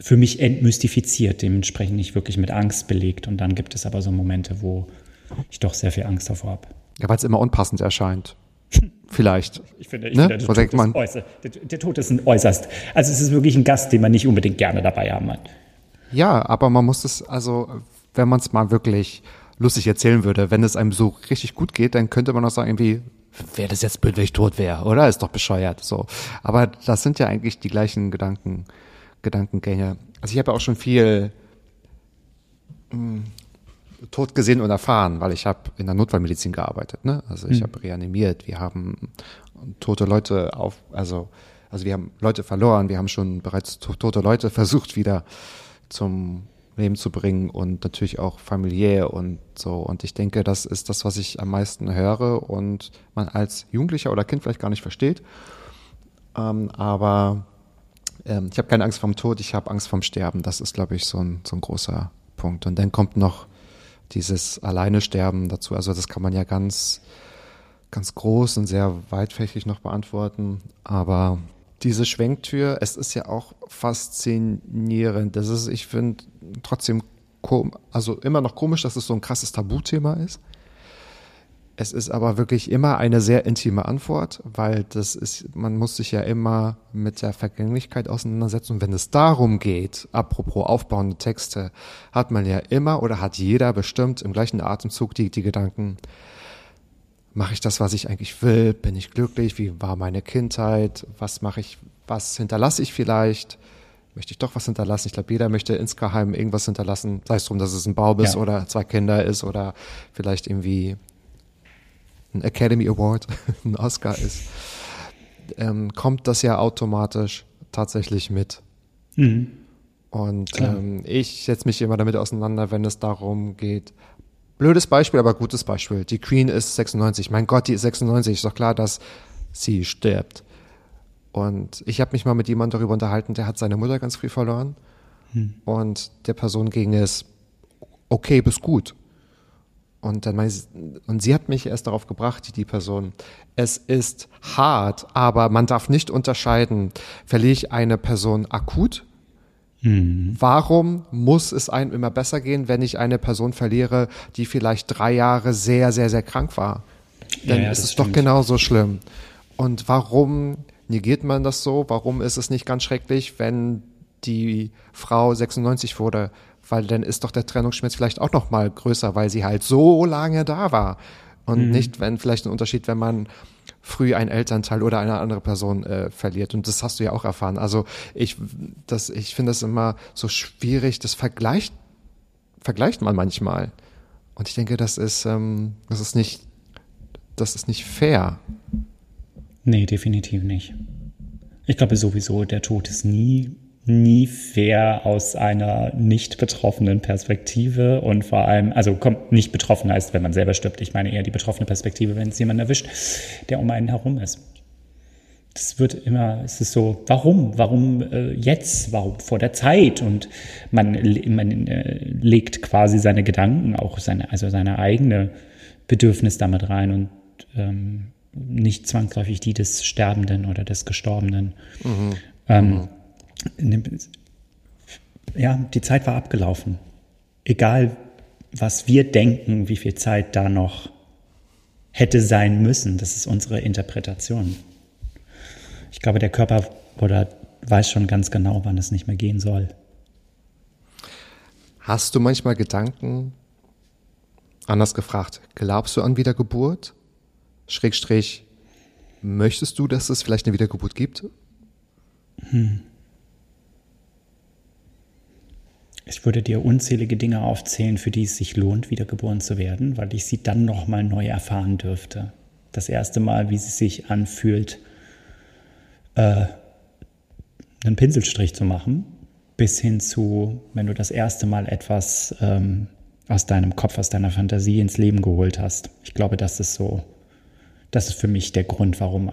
für mich entmystifiziert, dementsprechend nicht wirklich mit Angst belegt. Und dann gibt es aber so Momente, wo ich doch sehr viel Angst davor habe. Ja, weil es immer unpassend erscheint. Vielleicht. Ich finde, ich Ne? finde der, Tod man- äußer, der, der Tod ist ein äußerst. Also es ist wirklich ein Gast, den man nicht unbedingt gerne dabei haben hat. Ja, aber man muss es, also, wenn man es mal wirklich lustig erzählen würde, wenn es einem so richtig gut geht, dann könnte man auch sagen, irgendwie, wäre das jetzt blöd, wenn ich tot wäre, oder? Ist doch bescheuert, so. Aber das sind ja eigentlich die gleichen Gedanken, Gedankengänge. Also ich habe ja auch schon viel mh, Tod gesehen und erfahren, weil ich habe in der Notfallmedizin gearbeitet, ne? Also ich habe reanimiert, wir haben tote Leute auf, also, also wir haben Leute verloren, wir haben schon bereits to tote Leute versucht wieder zum Leben zu bringen und natürlich auch familiär und so. Und ich denke, das ist das, was ich am meisten höre und man als Jugendlicher oder Kind vielleicht gar nicht versteht. Ähm, aber ähm, ich habe keine Angst vom Tod, ich habe Angst vom Sterben. Das ist, glaube ich, so ein, so ein großer Punkt. Und dann kommt noch dieses alleine Sterben dazu. Also das kann man ja ganz, ganz groß und sehr weitfächig noch beantworten. Aber diese Schwenktür, es ist ja auch faszinierend. Das ist, ich finde, trotzdem also immer noch komisch, dass es so ein krasses Tabuthema ist. Es ist aber wirklich immer eine sehr intime Antwort, weil das ist, man muss sich ja immer mit der Vergänglichkeit auseinandersetzen. Und wenn es darum geht, apropos aufbauende Texte, hat man ja immer oder hat jeder bestimmt im gleichen Atemzug die, die Gedanken, mache ich das, was ich eigentlich will? Bin ich glücklich? Wie war meine Kindheit? Was mache ich? Was hinterlasse ich vielleicht? Möchte ich doch was hinterlassen? Ich glaube, jeder möchte insgeheim irgendwas hinterlassen. Sei es darum, dass es ein Baum ist Ja. oder zwei Kinder ist oder vielleicht irgendwie ein Academy Award, ein Oscar ist, ähm, kommt das ja automatisch tatsächlich mit. Und Klar. ähm, ich setze mich immer damit auseinander, wenn es darum geht. Blödes Beispiel, aber gutes Beispiel. Die Queen ist 96. Mein Gott, die ist 96. Ist doch klar, dass sie stirbt. Und ich habe mich mal mit jemandem darüber unterhalten, der hat seine Mutter ganz früh verloren. Und der Person ging es okay bis gut. Und dann meine sie, und sie hat mich erst darauf gebracht, die, die Person. Es ist hart, aber man darf nicht unterscheiden, verliere ich eine Person akut? Warum muss es einem immer besser gehen, wenn ich eine Person verliere, die vielleicht drei Jahre sehr, sehr, sehr krank war? Dann ja, ist das es doch stimmt. genauso schlimm. Und warum negiert man das so? Warum ist es nicht ganz schrecklich, wenn die Frau 96 wurde? Weil dann ist doch der Trennungsschmerz vielleicht auch noch mal größer, weil sie halt so lange da war. Und Mhm. nicht, wenn vielleicht ein Unterschied, wenn man früh einen Elternteil oder eine andere Person äh, verliert. Und das hast du ja auch erfahren. Also ich, das, ich finde das immer so schwierig. Das vergleicht, vergleicht man manchmal. Und ich denke, das ist, ähm, das ist nicht, das ist nicht fair. Nee, definitiv nicht. Ich glaube sowieso, der Tod ist nie, nie fair aus einer nicht betroffenen Perspektive und vor allem, also kommt nicht betroffen heißt, wenn man selber stirbt. Ich meine eher die betroffene Perspektive, wenn es jemand erwischt, der um einen herum ist. das wird immer, es ist so, warum, warum äh, jetzt, warum vor der Zeit? Und man, man äh, legt quasi seine Gedanken, auch seine, also seine eigene Bedürfnis damit rein und ähm, nicht zwangsläufig die des Sterbenden oder des Gestorbenen. Mhm. Ähm, mhm. Ja, die Zeit war abgelaufen. Egal, was wir denken, wie viel Zeit da noch hätte sein müssen, das ist unsere Interpretation. Ich glaube, der Körper oder weiß schon ganz genau, wann es nicht mehr gehen soll. Hast du manchmal Gedanken, anders gefragt, glaubst du an Wiedergeburt? Schrägstrich, möchtest du, dass es vielleicht eine Wiedergeburt gibt? Hm. Ich würde dir unzählige Dinge aufzählen, für die es sich lohnt, wiedergeboren zu werden, weil ich sie dann nochmal neu erfahren dürfte. Das erste Mal, wie sie sich anfühlt, äh, einen Pinselstrich zu machen, bis hin zu, wenn du das erste Mal etwas ähm, aus deinem Kopf, aus deiner Fantasie ins Leben geholt hast. Ich glaube, das ist so, das ist für mich der Grund, warum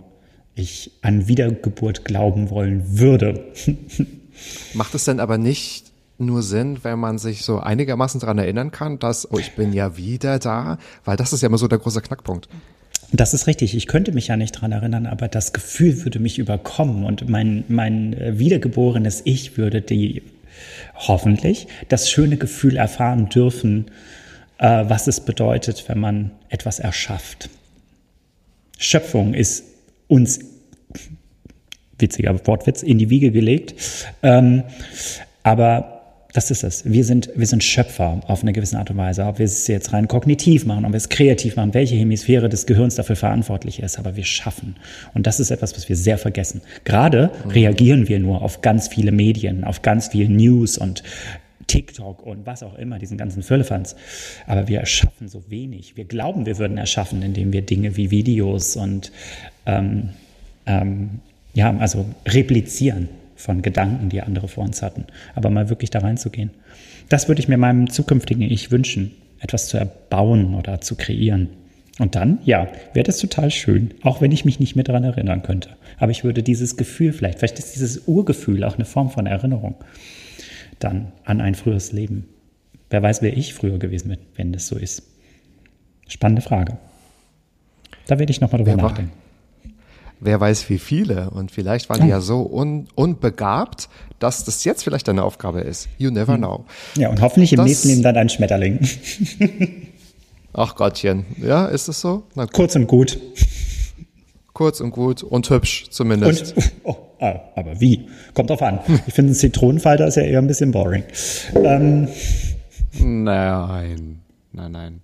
ich an Wiedergeburt glauben wollen würde. Macht es denn aber nicht nur Sinn, wenn man sich so einigermaßen daran erinnern kann, dass, oh, ich bin ja wieder da, weil das ist ja immer so der große Knackpunkt. Das ist richtig. Ich könnte mich ja nicht dran erinnern, aber das Gefühl würde mich überkommen und mein, mein äh, wiedergeborenes Ich würde die hoffentlich das schöne Gefühl erfahren dürfen, äh, was es bedeutet, wenn man etwas erschafft. Schöpfung ist uns witziger Wortwitz in die Wiege gelegt. Ähm, aber das ist es. Wir sind, wir sind Schöpfer auf eine gewisse Art und Weise. Ob wir es jetzt rein kognitiv machen, ob wir es kreativ machen, welche Hemisphäre des Gehirns dafür verantwortlich ist, aber wir schaffen. Und das ist etwas, was wir sehr vergessen. Gerade mhm. reagieren wir nur auf ganz viele Medien, auf ganz viel News und TikTok und was auch immer, diesen ganzen Füllefans. Aber wir erschaffen so wenig. Wir glauben, wir würden erschaffen, indem wir Dinge wie Videos und ähm, ähm, ja, also replizieren von Gedanken, die andere vor uns hatten. Aber mal wirklich da reinzugehen. Das würde ich mir meinem zukünftigen Ich wünschen, etwas zu erbauen oder zu kreieren. Und dann, ja, wäre das total schön, auch wenn ich mich nicht mehr daran erinnern könnte. Aber ich würde dieses Gefühl vielleicht, vielleicht ist dieses Urgefühl auch eine Form von Erinnerung, dann an ein früheres Leben. Wer weiß, wer ich früher gewesen bin, wenn das so ist. Spannende Frage. Da werde ich nochmal drüber wer nachdenken wer weiß wie viele. Und vielleicht waren die ja so un, unbegabt, dass das jetzt vielleicht deine Aufgabe ist. You never hm. know. Ja, und hoffentlich im das, nächsten Leben dann ein Schmetterling. Ach Gottchen. Ja, ist es so? Kurz und gut. Kurz und gut und hübsch zumindest. Und, oh, ah, aber wie? Kommt drauf an. Ich finde, ein Zitronenfalter ist ja eher ein bisschen boring. Ähm. Nein, nein, nein.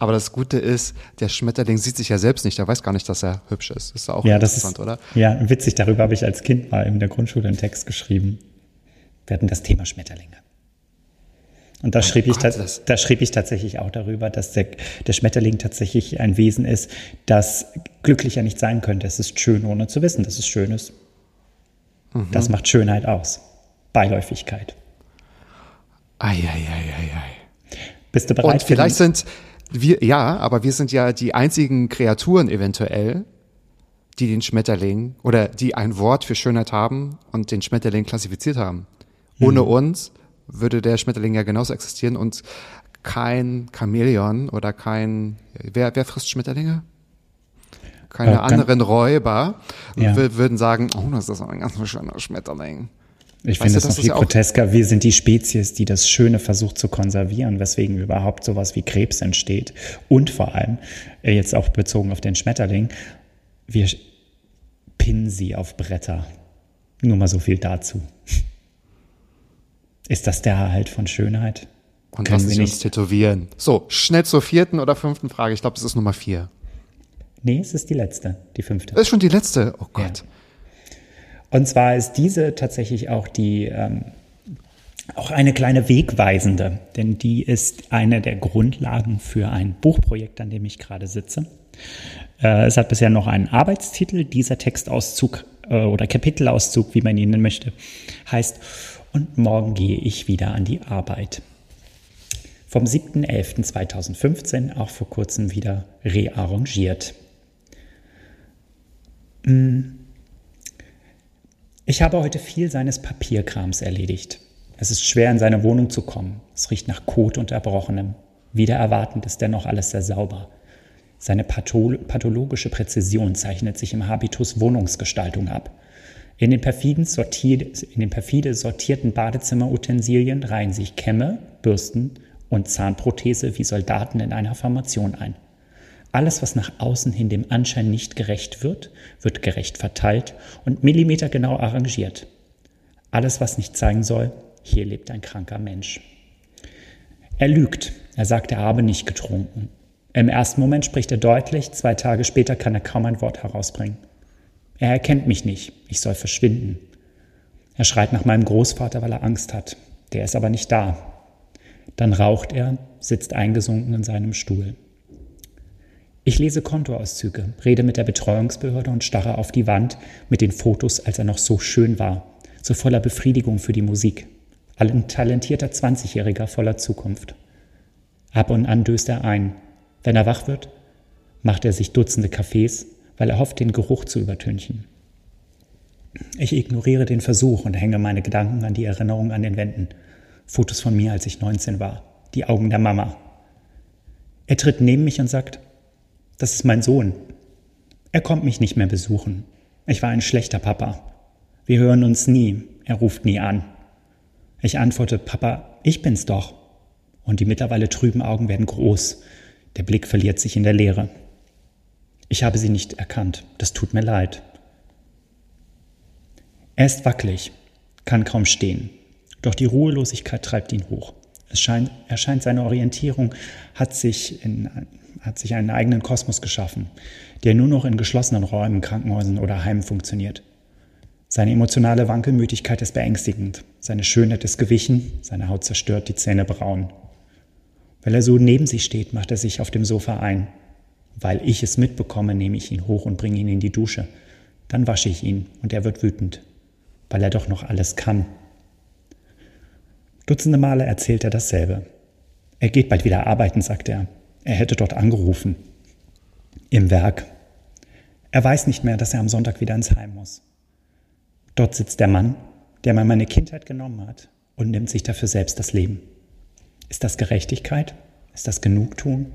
Aber das Gute ist, der Schmetterling sieht sich ja selbst nicht. Er weiß gar nicht, dass er hübsch ist. Ist auch ja, interessant, ist, oder? Ja, witzig. Darüber habe ich als Kind mal in der Grundschule einen Text geschrieben. Wir hatten das Thema Schmetterlinge. Und da, oh schrieb, Gott, ich da schrieb ich tatsächlich auch darüber, dass der, der Schmetterling tatsächlich ein Wesen ist, das glücklicher nicht sein könnte. Es ist schön, ohne zu wissen, dass es schön ist. Mhm. Das macht Schönheit aus. Beiläufigkeit. Eieieiei. Bist du bereit? Und vielleicht sind, wir, ja, aber wir sind ja die einzigen Kreaturen eventuell, die den Schmetterling oder die ein Wort für Schönheit haben und den Schmetterling klassifiziert haben. Ohne mhm. uns würde der Schmetterling ja genauso existieren und kein Chamäleon oder kein, wer, wer frisst Schmetterlinge? Keine äh, anderen Räuber ja. würden sagen, oh, das ist ein ganz schöner Schmetterling. Ich finde das noch viel grotesker. Wir sind die Spezies, die das Schöne versucht zu konservieren, weswegen überhaupt sowas wie Krebs entsteht. Und vor allem, äh, jetzt auch bezogen auf den Schmetterling, wir pinnen sie auf Bretter. Nur mal so viel dazu. Ist das der Erhalt von Schönheit? Und Können lassen Sie uns tätowieren. So, schnell zur vierten oder fünften Frage. Ich glaube, es ist Nummer vier. Nee, es ist die letzte, die fünfte. Das ist schon die letzte. Oh Gott. Ja. Und zwar ist diese tatsächlich auch die ähm, auch eine kleine Wegweisende, denn die ist eine der Grundlagen für ein Buchprojekt, an dem ich gerade sitze. Äh, es hat bisher noch einen Arbeitstitel. Dieser Textauszug äh, oder Kapitelauszug, wie man ihn nennen möchte, heißt Und morgen gehe ich wieder an die Arbeit. Vom 7.11.2015, auch vor kurzem wieder rearrangiert. Hm Ich habe heute viel seines Papierkrams erledigt. Es ist schwer, in seine Wohnung zu kommen. Es riecht nach Kot und Erbrochenem. Wieder erwartend ist dennoch alles sehr sauber. Seine pathologische Präzision zeichnet sich im Habitus Wohnungsgestaltung ab. In den, perfiden sortiert, in den perfide sortierten Badezimmerutensilien reihen sich Kämme, Bürsten und Zahnprothese wie Soldaten in einer Formation ein. Alles, was nach außen hin dem Anschein nicht gerecht wird, wird gerecht verteilt und millimetergenau arrangiert. Alles, was nicht zeigen soll, hier lebt ein kranker Mensch. Er lügt. Er sagt, er habe nicht getrunken. Im ersten Moment spricht er deutlich, zwei Tage später kann er kaum ein Wort herausbringen. Er erkennt mich nicht, ich soll verschwinden. Er schreit nach meinem Großvater, weil er Angst hat. Der ist aber nicht da. Dann raucht er, sitzt eingesunken in seinem Stuhl. Ich lese Kontoauszüge, rede mit der Betreuungsbehörde und starre auf die Wand mit den Fotos, als er noch so schön war, so voller Befriedigung für die Musik. Ein talentierter 20-Jähriger voller Zukunft. Ab und an döst er ein. Wenn er wach wird, macht er sich Dutzende Kaffees, weil er hofft, den Geruch zu übertünchen. Ich ignoriere den Versuch und hänge meine Gedanken an die Erinnerung an den Wänden. Fotos von mir, als ich 19 war. Die Augen der Mama. Er tritt neben mich und sagt, das ist mein Sohn. Er kommt mich nicht mehr besuchen. Ich war ein schlechter Papa. Wir hören uns nie. Er ruft nie an. Ich antworte, Papa, ich bin's doch. Und die mittlerweile trüben Augen werden groß. Der Blick verliert sich in der Leere. Ich habe sie nicht erkannt. Das tut mir leid. Er ist wackelig, kann kaum stehen. Doch die Ruhelosigkeit treibt ihn hoch. Es scheint, er scheint seine Orientierung hat sich in hat sich einen eigenen Kosmos geschaffen, der nur noch in geschlossenen Räumen, Krankenhäusern oder Heimen funktioniert. Seine emotionale Wankelmütigkeit ist beängstigend, seine Schönheit ist gewichen, seine Haut zerstört, die Zähne braun. Weil er so neben sich steht, macht er sich auf dem Sofa ein. Weil ich es mitbekomme, nehme ich ihn hoch und bringe ihn in die Dusche. Dann wasche ich ihn und er wird wütend, weil er doch noch alles kann. Dutzende Male erzählt er dasselbe. Er geht bald wieder arbeiten, sagt er. Er hätte dort angerufen. Im Werk. Er weiß nicht mehr, dass er am Sonntag wieder ins Heim muss. Dort sitzt der Mann, der mir meine Kindheit genommen hat und nimmt sich dafür selbst das Leben. Ist das Gerechtigkeit? Ist das Genugtun?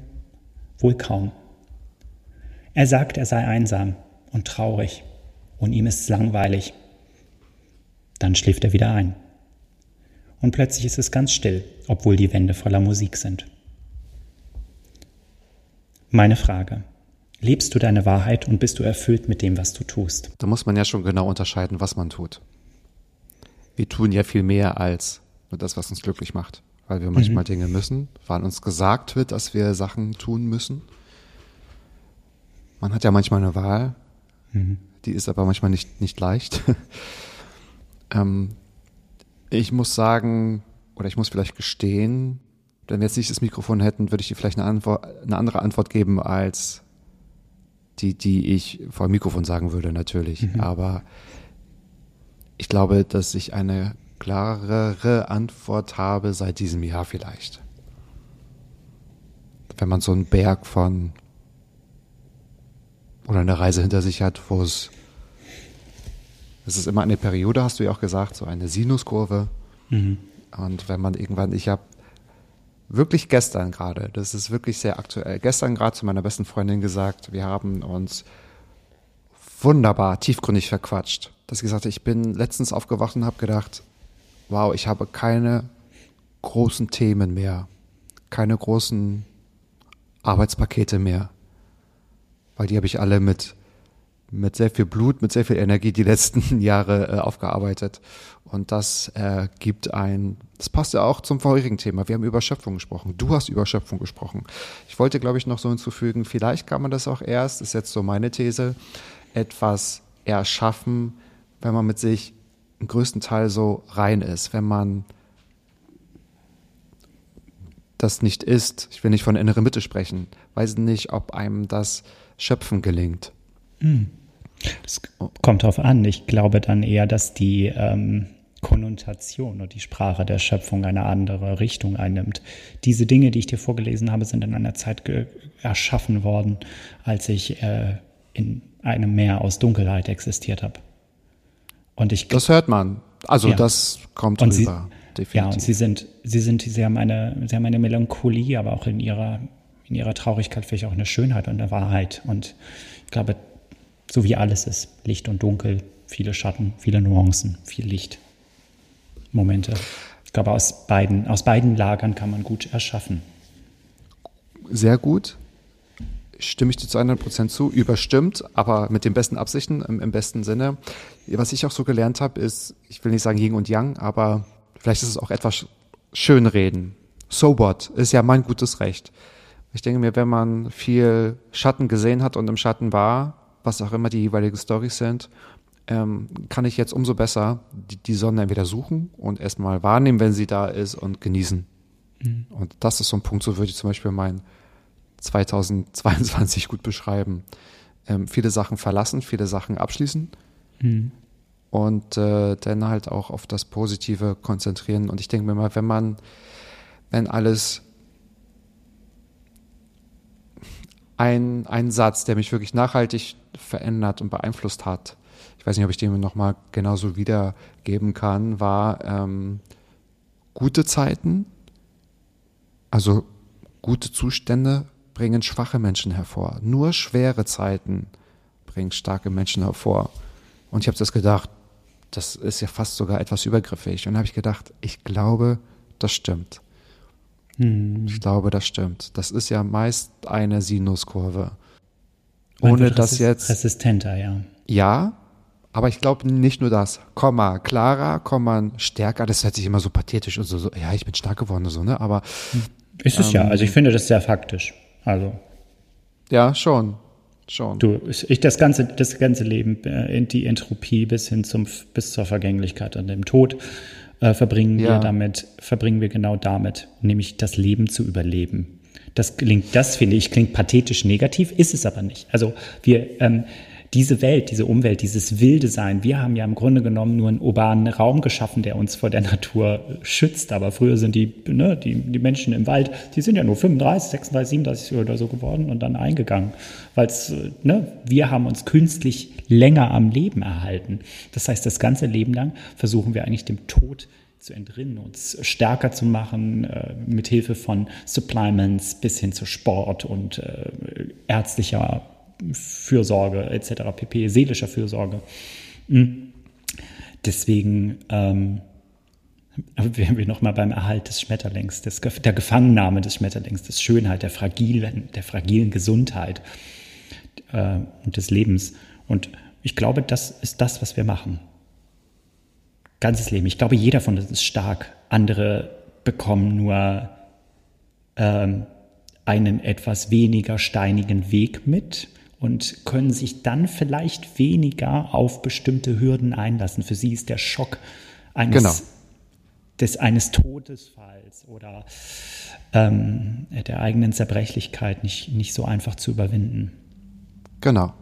Wohl kaum. Er sagt, er sei einsam und traurig und ihm ist es langweilig. Dann schläft er wieder ein. Und plötzlich ist es ganz still, obwohl die Wände voller Musik sind. Meine Frage. Lebst du deine Wahrheit und bist du erfüllt mit dem, was du tust? Da muss man ja schon genau unterscheiden, was man tut. Wir tun ja viel mehr als nur das, was uns glücklich macht. Weil wir manchmal mhm. Dinge müssen, weil uns gesagt wird, dass wir Sachen tun müssen. Man hat ja manchmal eine Wahl, mhm. die ist aber manchmal nicht, nicht leicht. ähm, ich muss sagen, oder ich muss vielleicht gestehen, wenn wir jetzt nicht das Mikrofon hätten, würde ich dir vielleicht eine, Antwort, eine andere Antwort geben als die, die ich vor dem Mikrofon sagen würde, natürlich. Mhm. Aber ich glaube, dass ich eine klarere Antwort habe seit diesem Jahr vielleicht. Wenn man so einen Berg von oder eine Reise hinter sich hat, wo es es ist immer eine Periode, hast du ja auch gesagt, so eine Sinuskurve. Mhm. Und wenn man irgendwann, ich habe wirklich gestern gerade, das ist wirklich sehr aktuell, gestern gerade zu meiner besten Freundin gesagt, wir haben uns wunderbar tiefgründig verquatscht. Dass ich gesagt habe, ich bin letztens aufgewacht und habe gedacht, wow, ich habe keine großen Themen mehr, keine großen Arbeitspakete mehr, weil die habe ich alle mit mit sehr viel Blut, mit sehr viel Energie die letzten Jahre äh, aufgearbeitet. Und das äh, gibt ein, das passt ja auch zum vorherigen Thema. Wir haben über Schöpfung gesprochen. Du hast über Schöpfung gesprochen. Ich wollte, glaube ich, noch so hinzufügen, vielleicht kann man das auch erst, ist jetzt so meine These, etwas erschaffen, wenn man mit sich im größten Teil so rein ist, wenn man das nicht ist. Ich will nicht von innere Mitte sprechen. Weiß nicht, ob einem das Schöpfen gelingt. Es kommt darauf an. Ich glaube dann eher, dass die ähm, Konnotation und die Sprache der Schöpfung eine andere Richtung einnimmt. Diese Dinge, die ich dir vorgelesen habe, sind in einer Zeit erschaffen worden, als ich äh, in einem Meer aus Dunkelheit existiert habe. Und ich Das hört man. Also Ja. das kommt Und sie- rüber. definitiv. Ja, und sie sind, sie sind, sie haben eine, sie haben eine Melancholie, aber auch in ihrer, in ihrer Traurigkeit vielleicht auch eine Schönheit und eine Wahrheit. Und ich glaube, so wie alles ist, Licht und Dunkel, viele Schatten, viele Nuancen, viel Licht. Momente. Ich glaube, aus beiden, aus beiden Lagern kann man gut erschaffen. Sehr gut. Stimme ich dir zu 100% zu. Überstimmt, aber mit den besten Absichten im, im besten Sinne. Was ich auch so gelernt habe, ist, ich will nicht sagen Yin und Yang, aber vielleicht ist es auch etwas schönreden. So what? Ist ja mein gutes Recht. Ich denke mir, wenn man viel Schatten gesehen hat und im Schatten war, was auch immer die jeweiligen Storys sind, ähm, kann ich jetzt umso besser die, die Sonne entweder suchen und erstmal wahrnehmen, wenn sie da ist und genießen. Und das ist so ein Punkt, so würde ich zum Beispiel mein 2022 gut beschreiben. Ähm, viele Sachen verlassen, viele Sachen abschließen und äh, dann halt auch auf das Positive konzentrieren. Und ich denke mir mal, wenn man, wenn alles ein, ein Satz, der mich wirklich nachhaltig verändert und beeinflusst hat, ich weiß nicht, ob ich den nochmal genauso wiedergeben kann, war ähm, gute Zeiten, also gute Zustände bringen schwache Menschen hervor. Nur schwere Zeiten bringen starke Menschen hervor. Und ich habe das gedacht, das ist ja fast sogar etwas übergriffig. Und habe ich gedacht, ich glaube, das stimmt. Ich glaube, das stimmt. Das ist ja meist eine Sinuskurve. Ohne dass jetzt, Resistenter, ja. ja, aber ich glaube nicht nur das. Komma klarer, Komma stärker. Das hört sich immer so pathetisch und so, so ja, ich bin stark geworden, so, ne? Aber Ist es ja. Also ich finde das sehr faktisch. Also ja, schon. Schon. du, ich das ganze, das ganze Leben, äh, die Entropie bis hin zum, bis zur Vergänglichkeit und dem Tod äh, verbringen wir Ja. damit, verbringen wir genau damit, nämlich das Leben zu überleben. Das klingt, das finde ich, klingt pathetisch negativ, ist es aber nicht. Also wir, ähm, diese Welt, diese Umwelt, dieses wilde Sein, wir haben ja im Grunde genommen nur einen urbanen Raum geschaffen, der uns vor der Natur schützt. Aber früher sind die, ne, die, die Menschen im Wald, die sind ja nur 35, 36, 37 oder so geworden und dann eingegangen. Weil ne, wir haben uns künstlich länger am Leben erhalten. Das heißt, das ganze Leben lang versuchen wir eigentlich dem Tod zu entrinnen, uns stärker zu machen, äh, mit Hilfe von Supplements bis hin zu Sport und äh, ärztlicher Fürsorge etc., pp, seelischer Fürsorge. Mhm. Deswegen ähm, wären wir nochmal beim Erhalt des Schmetterlings, des, der Gefangennahme des Schmetterlings, des Schönheit, der fragilen, der fragilen Gesundheit äh, und des Lebens. Und ich glaube, das ist das, was wir machen. Ganzes Leben. Ich glaube, jeder von uns ist stark. Andere bekommen nur ähm, einen etwas weniger steinigen Weg mit und können sich dann vielleicht weniger auf bestimmte Hürden einlassen. Für sie ist der Schock eines, Genau. des, eines Todesfalls oder ähm, der eigenen Zerbrechlichkeit nicht, nicht so einfach zu überwinden. Genau.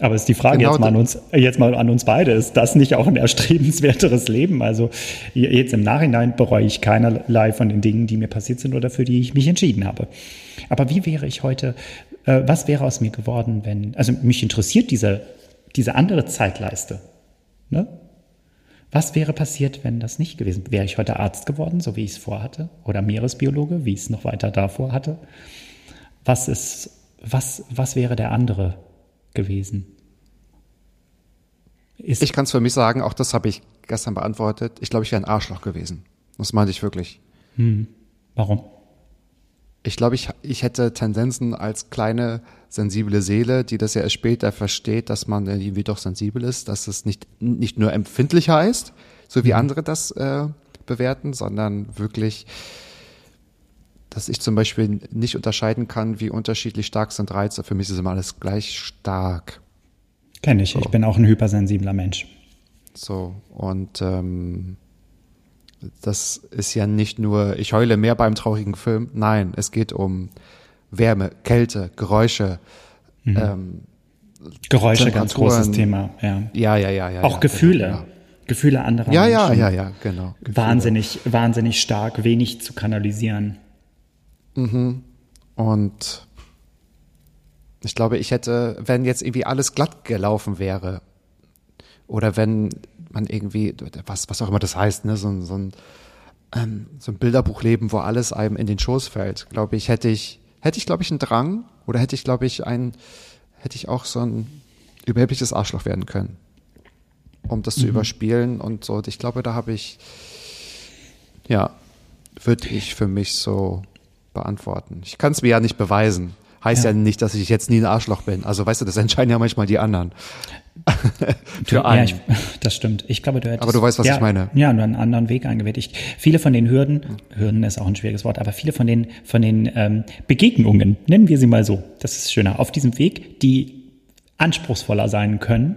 Aber ist die Frage Genau jetzt, mal an uns, jetzt mal an uns beide, ist das nicht auch ein erstrebenswerteres Leben? Also jetzt im Nachhinein bereue ich keinerlei von den Dingen, die mir passiert sind oder für die ich mich entschieden habe. Aber wie wäre ich heute, äh, was wäre aus mir geworden, wenn, also mich interessiert diese, diese andere Zeitleiste. Ne? Was wäre passiert, wenn das nicht gewesen wäre? Wäre ich heute Arzt geworden, so wie ich es vorhatte? Oder Meeresbiologe, wie ich es noch weiter davor hatte? Was ist, was, was wäre der andere gewesen? Ist, Ich kann es für mich sagen, auch das habe ich gestern beantwortet. Ich glaube, ich wäre ein Arschloch gewesen. Das meinte ich wirklich. warum? Ich glaube, ich, ich hätte Tendenzen als kleine, sensible Seele, die das ja erst später versteht, dass man irgendwie doch sensibel ist, dass es nicht, nicht nur empfindlich heißt, so wie andere das äh, bewerten, sondern wirklich, dass ich zum Beispiel nicht unterscheiden kann, wie unterschiedlich stark sind Reize. Für mich ist immer alles gleich stark. Kenne ich. Ich bin auch ein hypersensibler Mensch. So, und ähm, das ist ja nicht nur, ich heule mehr beim traurigen Film. Nein, es geht um Wärme, Kälte, Geräusche. Ähm, Geräusche, ganz großes Thema. Ja. ja, ja, ja, ja. Auch ja, Gefühle. Genau, Gefühle anderer ja, ja, Menschen. ja, ja, genau. Gefühle. Wahnsinnig, wahnsinnig stark, wenig zu kanalisieren. Und ich glaube, ich hätte, wenn jetzt irgendwie alles glatt gelaufen wäre oder wenn man irgendwie, was, was auch immer das heißt, ne, so, ein- so ein ähm, so ein Bilderbuch leben, wo alles einem in den Schoß fällt, glaube ich, hätte ich, hätte ich, glaube ich, einen Drang oder hätte ich, glaube ich, ein, hätte ich auch so ein überhebliches Arschloch werden können, um das zu überspielen und so. Ich glaube, da habe ich, ja, würde ich für mich so beantworten. Ich kann es mir ja nicht beweisen. Heißt ja. Ja. nicht, dass ich jetzt nie ein Arschloch bin. Also weißt du, das entscheiden ja manchmal die anderen. für ja, einen. ich, das stimmt. Ich glaube, du hättest, Aber du weißt, was ja, ich meine. Ja, nur einen anderen Weg eingewählt. Ich, viele von den Hürden, Hürden ist auch ein schwieriges Wort, aber viele von den, von den ähm, Begegnungen, nennen wir sie mal so, das ist schöner, auf diesem Weg, die anspruchsvoller sein können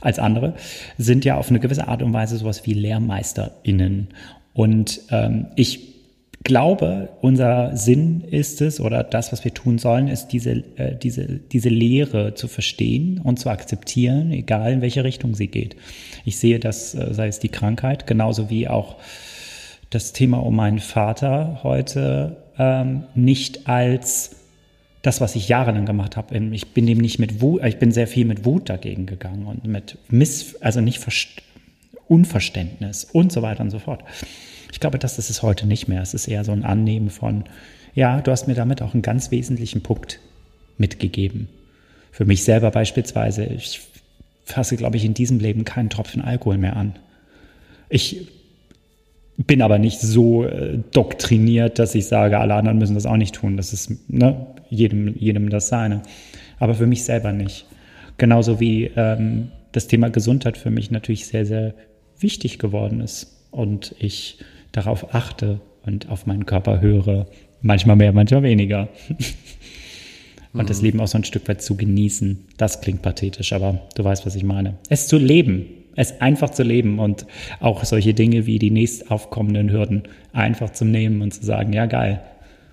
als andere, sind ja auf eine gewisse Art und Weise sowas wie LehrmeisterInnen. Und ähm, ich glaube, unser Sinn ist es oder das, was wir tun sollen, ist diese, äh, diese, diese Lehre zu verstehen und zu akzeptieren, egal in welche Richtung sie geht. Ich sehe das, äh, sei es die Krankheit, genauso wie auch das Thema um meinen Vater heute ähm, nicht als das, was ich jahrelang gemacht habe. Ich bin dem nicht mit Wut, ich bin sehr viel mit Wut dagegen gegangen und mit Miss, also nicht Verst Unverständnis und so weiter und so fort. Ich glaube, das ist es heute nicht mehr. Es ist eher so ein Annehmen von, ja, du hast mir damit auch einen ganz wesentlichen Punkt mitgegeben. Für mich selber beispielsweise, ich fasse, glaube ich, in diesem Leben keinen Tropfen Alkohol mehr an. Ich bin aber nicht so äh, doktriniert, dass ich sage, alle anderen müssen das auch nicht tun. Das ist ne, jedem, jedem das seine. Aber für mich selber nicht. Genauso wie ähm, das Thema Gesundheit für mich natürlich sehr, sehr wichtig geworden ist. Und ich darauf achte und auf meinen Körper höre. Manchmal mehr, manchmal weniger. und das Leben auch so ein Stück weit zu genießen. Das klingt pathetisch, aber du weißt, was ich meine. Es zu leben, es einfach zu leben und auch solche Dinge wie die nächst aufkommenden Hürden einfach zu nehmen und zu sagen, ja geil,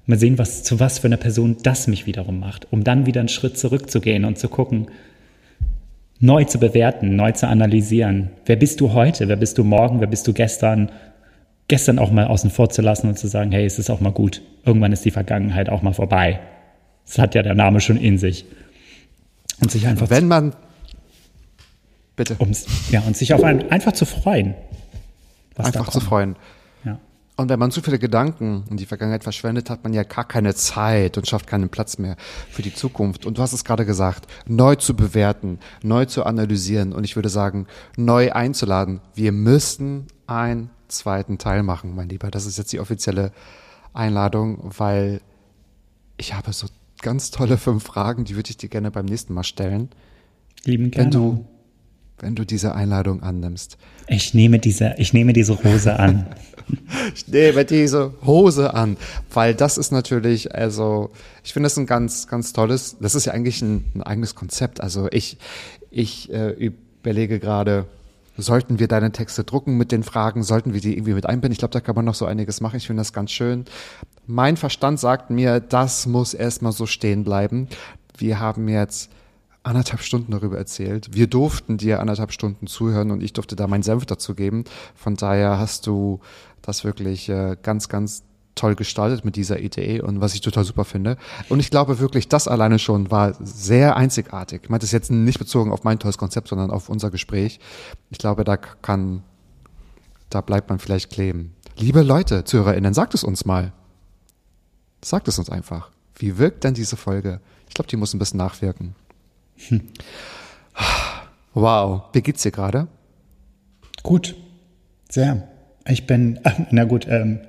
mal sehen, was zu was für einer Person das mich wiederum macht, um dann wieder einen Schritt zurückzugehen und zu gucken, neu zu bewerten, neu zu analysieren. Wer bist du heute? Wer bist du morgen? Wer bist du gestern? Gestern auch mal außen vor zu lassen und zu sagen, hey, es ist auch mal gut. Irgendwann ist die Vergangenheit auch mal vorbei. Das hat ja der Name schon in sich. Und sich einfach Wenn man, bitte, ums, ja, und sich auf ein, einfach zu freuen. einfach zu freuen. Ja. Und wenn man zu viele Gedanken in die Vergangenheit verschwendet, hat man ja gar keine Zeit und schafft keinen Platz mehr für die Zukunft. Und du hast es gerade gesagt, neu zu bewerten, neu zu analysieren und ich würde sagen, neu einzuladen. Wir müssten einen zweiten Teil machen, mein Lieber. Das ist jetzt die offizielle Einladung, weil ich habe so ganz tolle fünf Fragen, die würde ich dir gerne beim nächsten Mal stellen, Lieben gerne. wenn du, wenn du diese Einladung annimmst. ich nehme diese, ich nehme diese Rose an. Ich nehme diese Hose an, weil das ist natürlich, also ich finde das ein ganz, ganz tolles, das ist ja eigentlich ein, ein eigenes Konzept. Also ich, ich äh, überlege gerade, sollten wir deine Texte drucken mit den Fragen, sollten wir die irgendwie mit einbinden? Ich glaube, da kann man noch so einiges machen. Ich finde das ganz schön. Mein Verstand sagt mir, das muss erstmal so stehen bleiben. Wir haben jetzt anderthalb Stunden darüber erzählt. Wir durften dir anderthalb Stunden zuhören und ich durfte da meinen Senf dazu geben. Von daher hast du das wirklich äh, ganz, ganz toll gestaltet mit dieser Idee und was ich total super finde. Und ich glaube wirklich, das alleine schon war sehr einzigartig. Ich meine das jetzt nicht bezogen auf mein tolles Konzept, sondern auf unser Gespräch. Ich glaube, da kann, da bleibt man vielleicht kleben. Liebe Leute, ZuhörerInnen, sagt es uns mal. Sagt es uns einfach. Wie wirkt denn diese Folge? Ich glaube, die muss ein bisschen nachwirken. Wow. Wie geht's dir gerade? Gut. Sehr. Ich bin, na gut, ähm,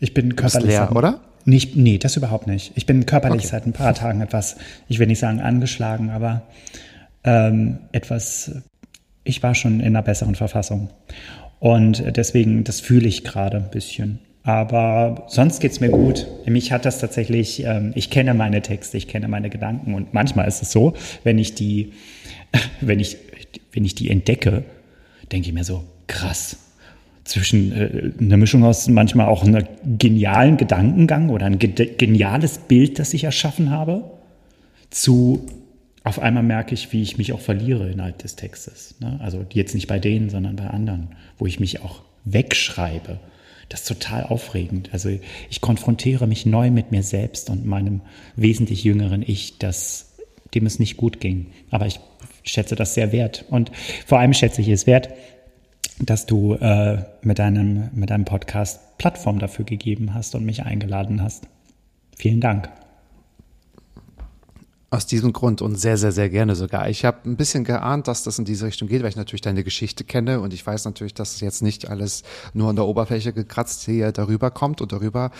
ich bin körperlich. leer, seit- oder? Nicht, nee, das überhaupt nicht. Ich bin körperlich Okay. seit ein paar Tagen etwas, ich will nicht sagen angeschlagen, aber ähm, etwas, ich war schon in einer besseren Verfassung. Und deswegen, das fühle ich gerade ein bisschen. Aber sonst geht's mir gut. Mich hat das tatsächlich, ähm, ich kenne meine Texte, ich kenne meine Gedanken und manchmal ist es so, wenn ich die, wenn ich, wenn ich die entdecke, denke ich mir so, krass. Zwischen äh, eine Mischung aus manchmal auch einem genialen Gedankengang oder ein ge geniales Bild, das ich erschaffen habe, zu auf einmal merke ich, wie ich mich auch verliere innerhalb des Textes. Ne? Also jetzt nicht bei denen, sondern bei anderen, wo ich mich auch wegschreibe. Das ist total aufregend. Also ich konfrontiere mich neu mit mir selbst und meinem wesentlich jüngeren Ich, das, dem es nicht gut ging. Aber ich schätze das sehr wert. Und vor allem schätze ich es wert, dass du äh, mit, deinem, mit deinem Podcast Plattform dafür gegeben hast und mich eingeladen hast. Vielen Dank. Aus diesem Grund und sehr, sehr, sehr gerne sogar. Ich habe ein bisschen geahnt, dass das in diese Richtung geht, weil ich natürlich deine Geschichte kenne und ich weiß natürlich, dass jetzt nicht alles nur an der Oberfläche gekratzt hier darüber kommt und darüber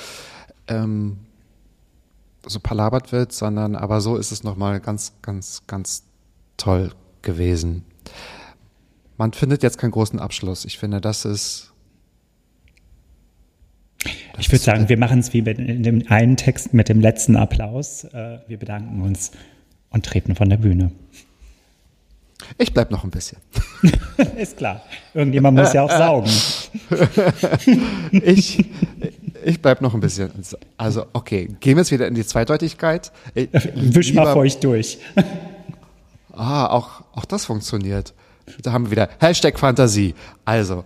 ähm, so palabert wird, sondern aber so ist es nochmal ganz, ganz, ganz toll gewesen. Man findet jetzt keinen großen Abschluss. Ich finde, das ist. Das ich würde sagen, wir machen es wie in dem einen Text mit dem letzten Applaus. Äh, wir bedanken uns und treten von der Bühne. Ich bleib noch ein bisschen. ist klar. Irgendjemand muss ja auch saugen. ich, ich bleib noch ein bisschen. Also, okay, gehen wir jetzt wieder in die Zweideutigkeit. Wisch mal feucht durch. ah, auch, auch das funktioniert. Da haben wir wieder Hashtag Fantasie. Also,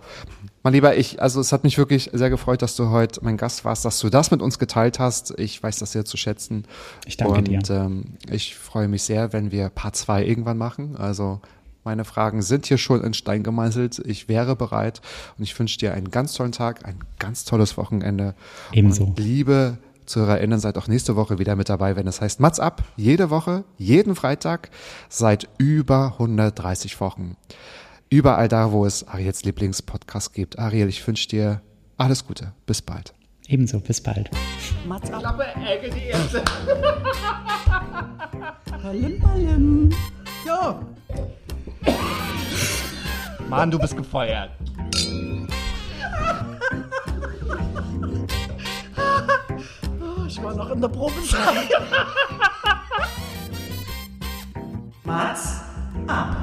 mein Lieber, ich, also es hat mich wirklich sehr gefreut, dass du heute mein Gast warst, dass du das mit uns geteilt hast. Ich weiß das sehr zu schätzen. Ich danke Und, dir. Und ähm, ich freue mich sehr, wenn wir Part 2 irgendwann machen. Also meine Fragen sind hier schon in Stein gemeißelt. Ich wäre bereit und ich wünsche dir einen ganz tollen Tag, ein ganz tolles Wochenende. Ebenso. Und liebe ZuhörerInnen, seid auch nächste Woche wieder mit dabei, wenn es heißt Mats ab. Jede Woche, jeden Freitag, seit über 130 Wochen. Überall da, wo es Ariels Lieblingspodcast gibt. Ariel, ich wünsche dir alles Gute. Bis bald. Ebenso, bis bald. Mats ab. Klappe, Ecke, die erste. Ballim, ballim. Jo. Mann, du bist gefeuert. Ich war noch in der Probezeit. Mats ab.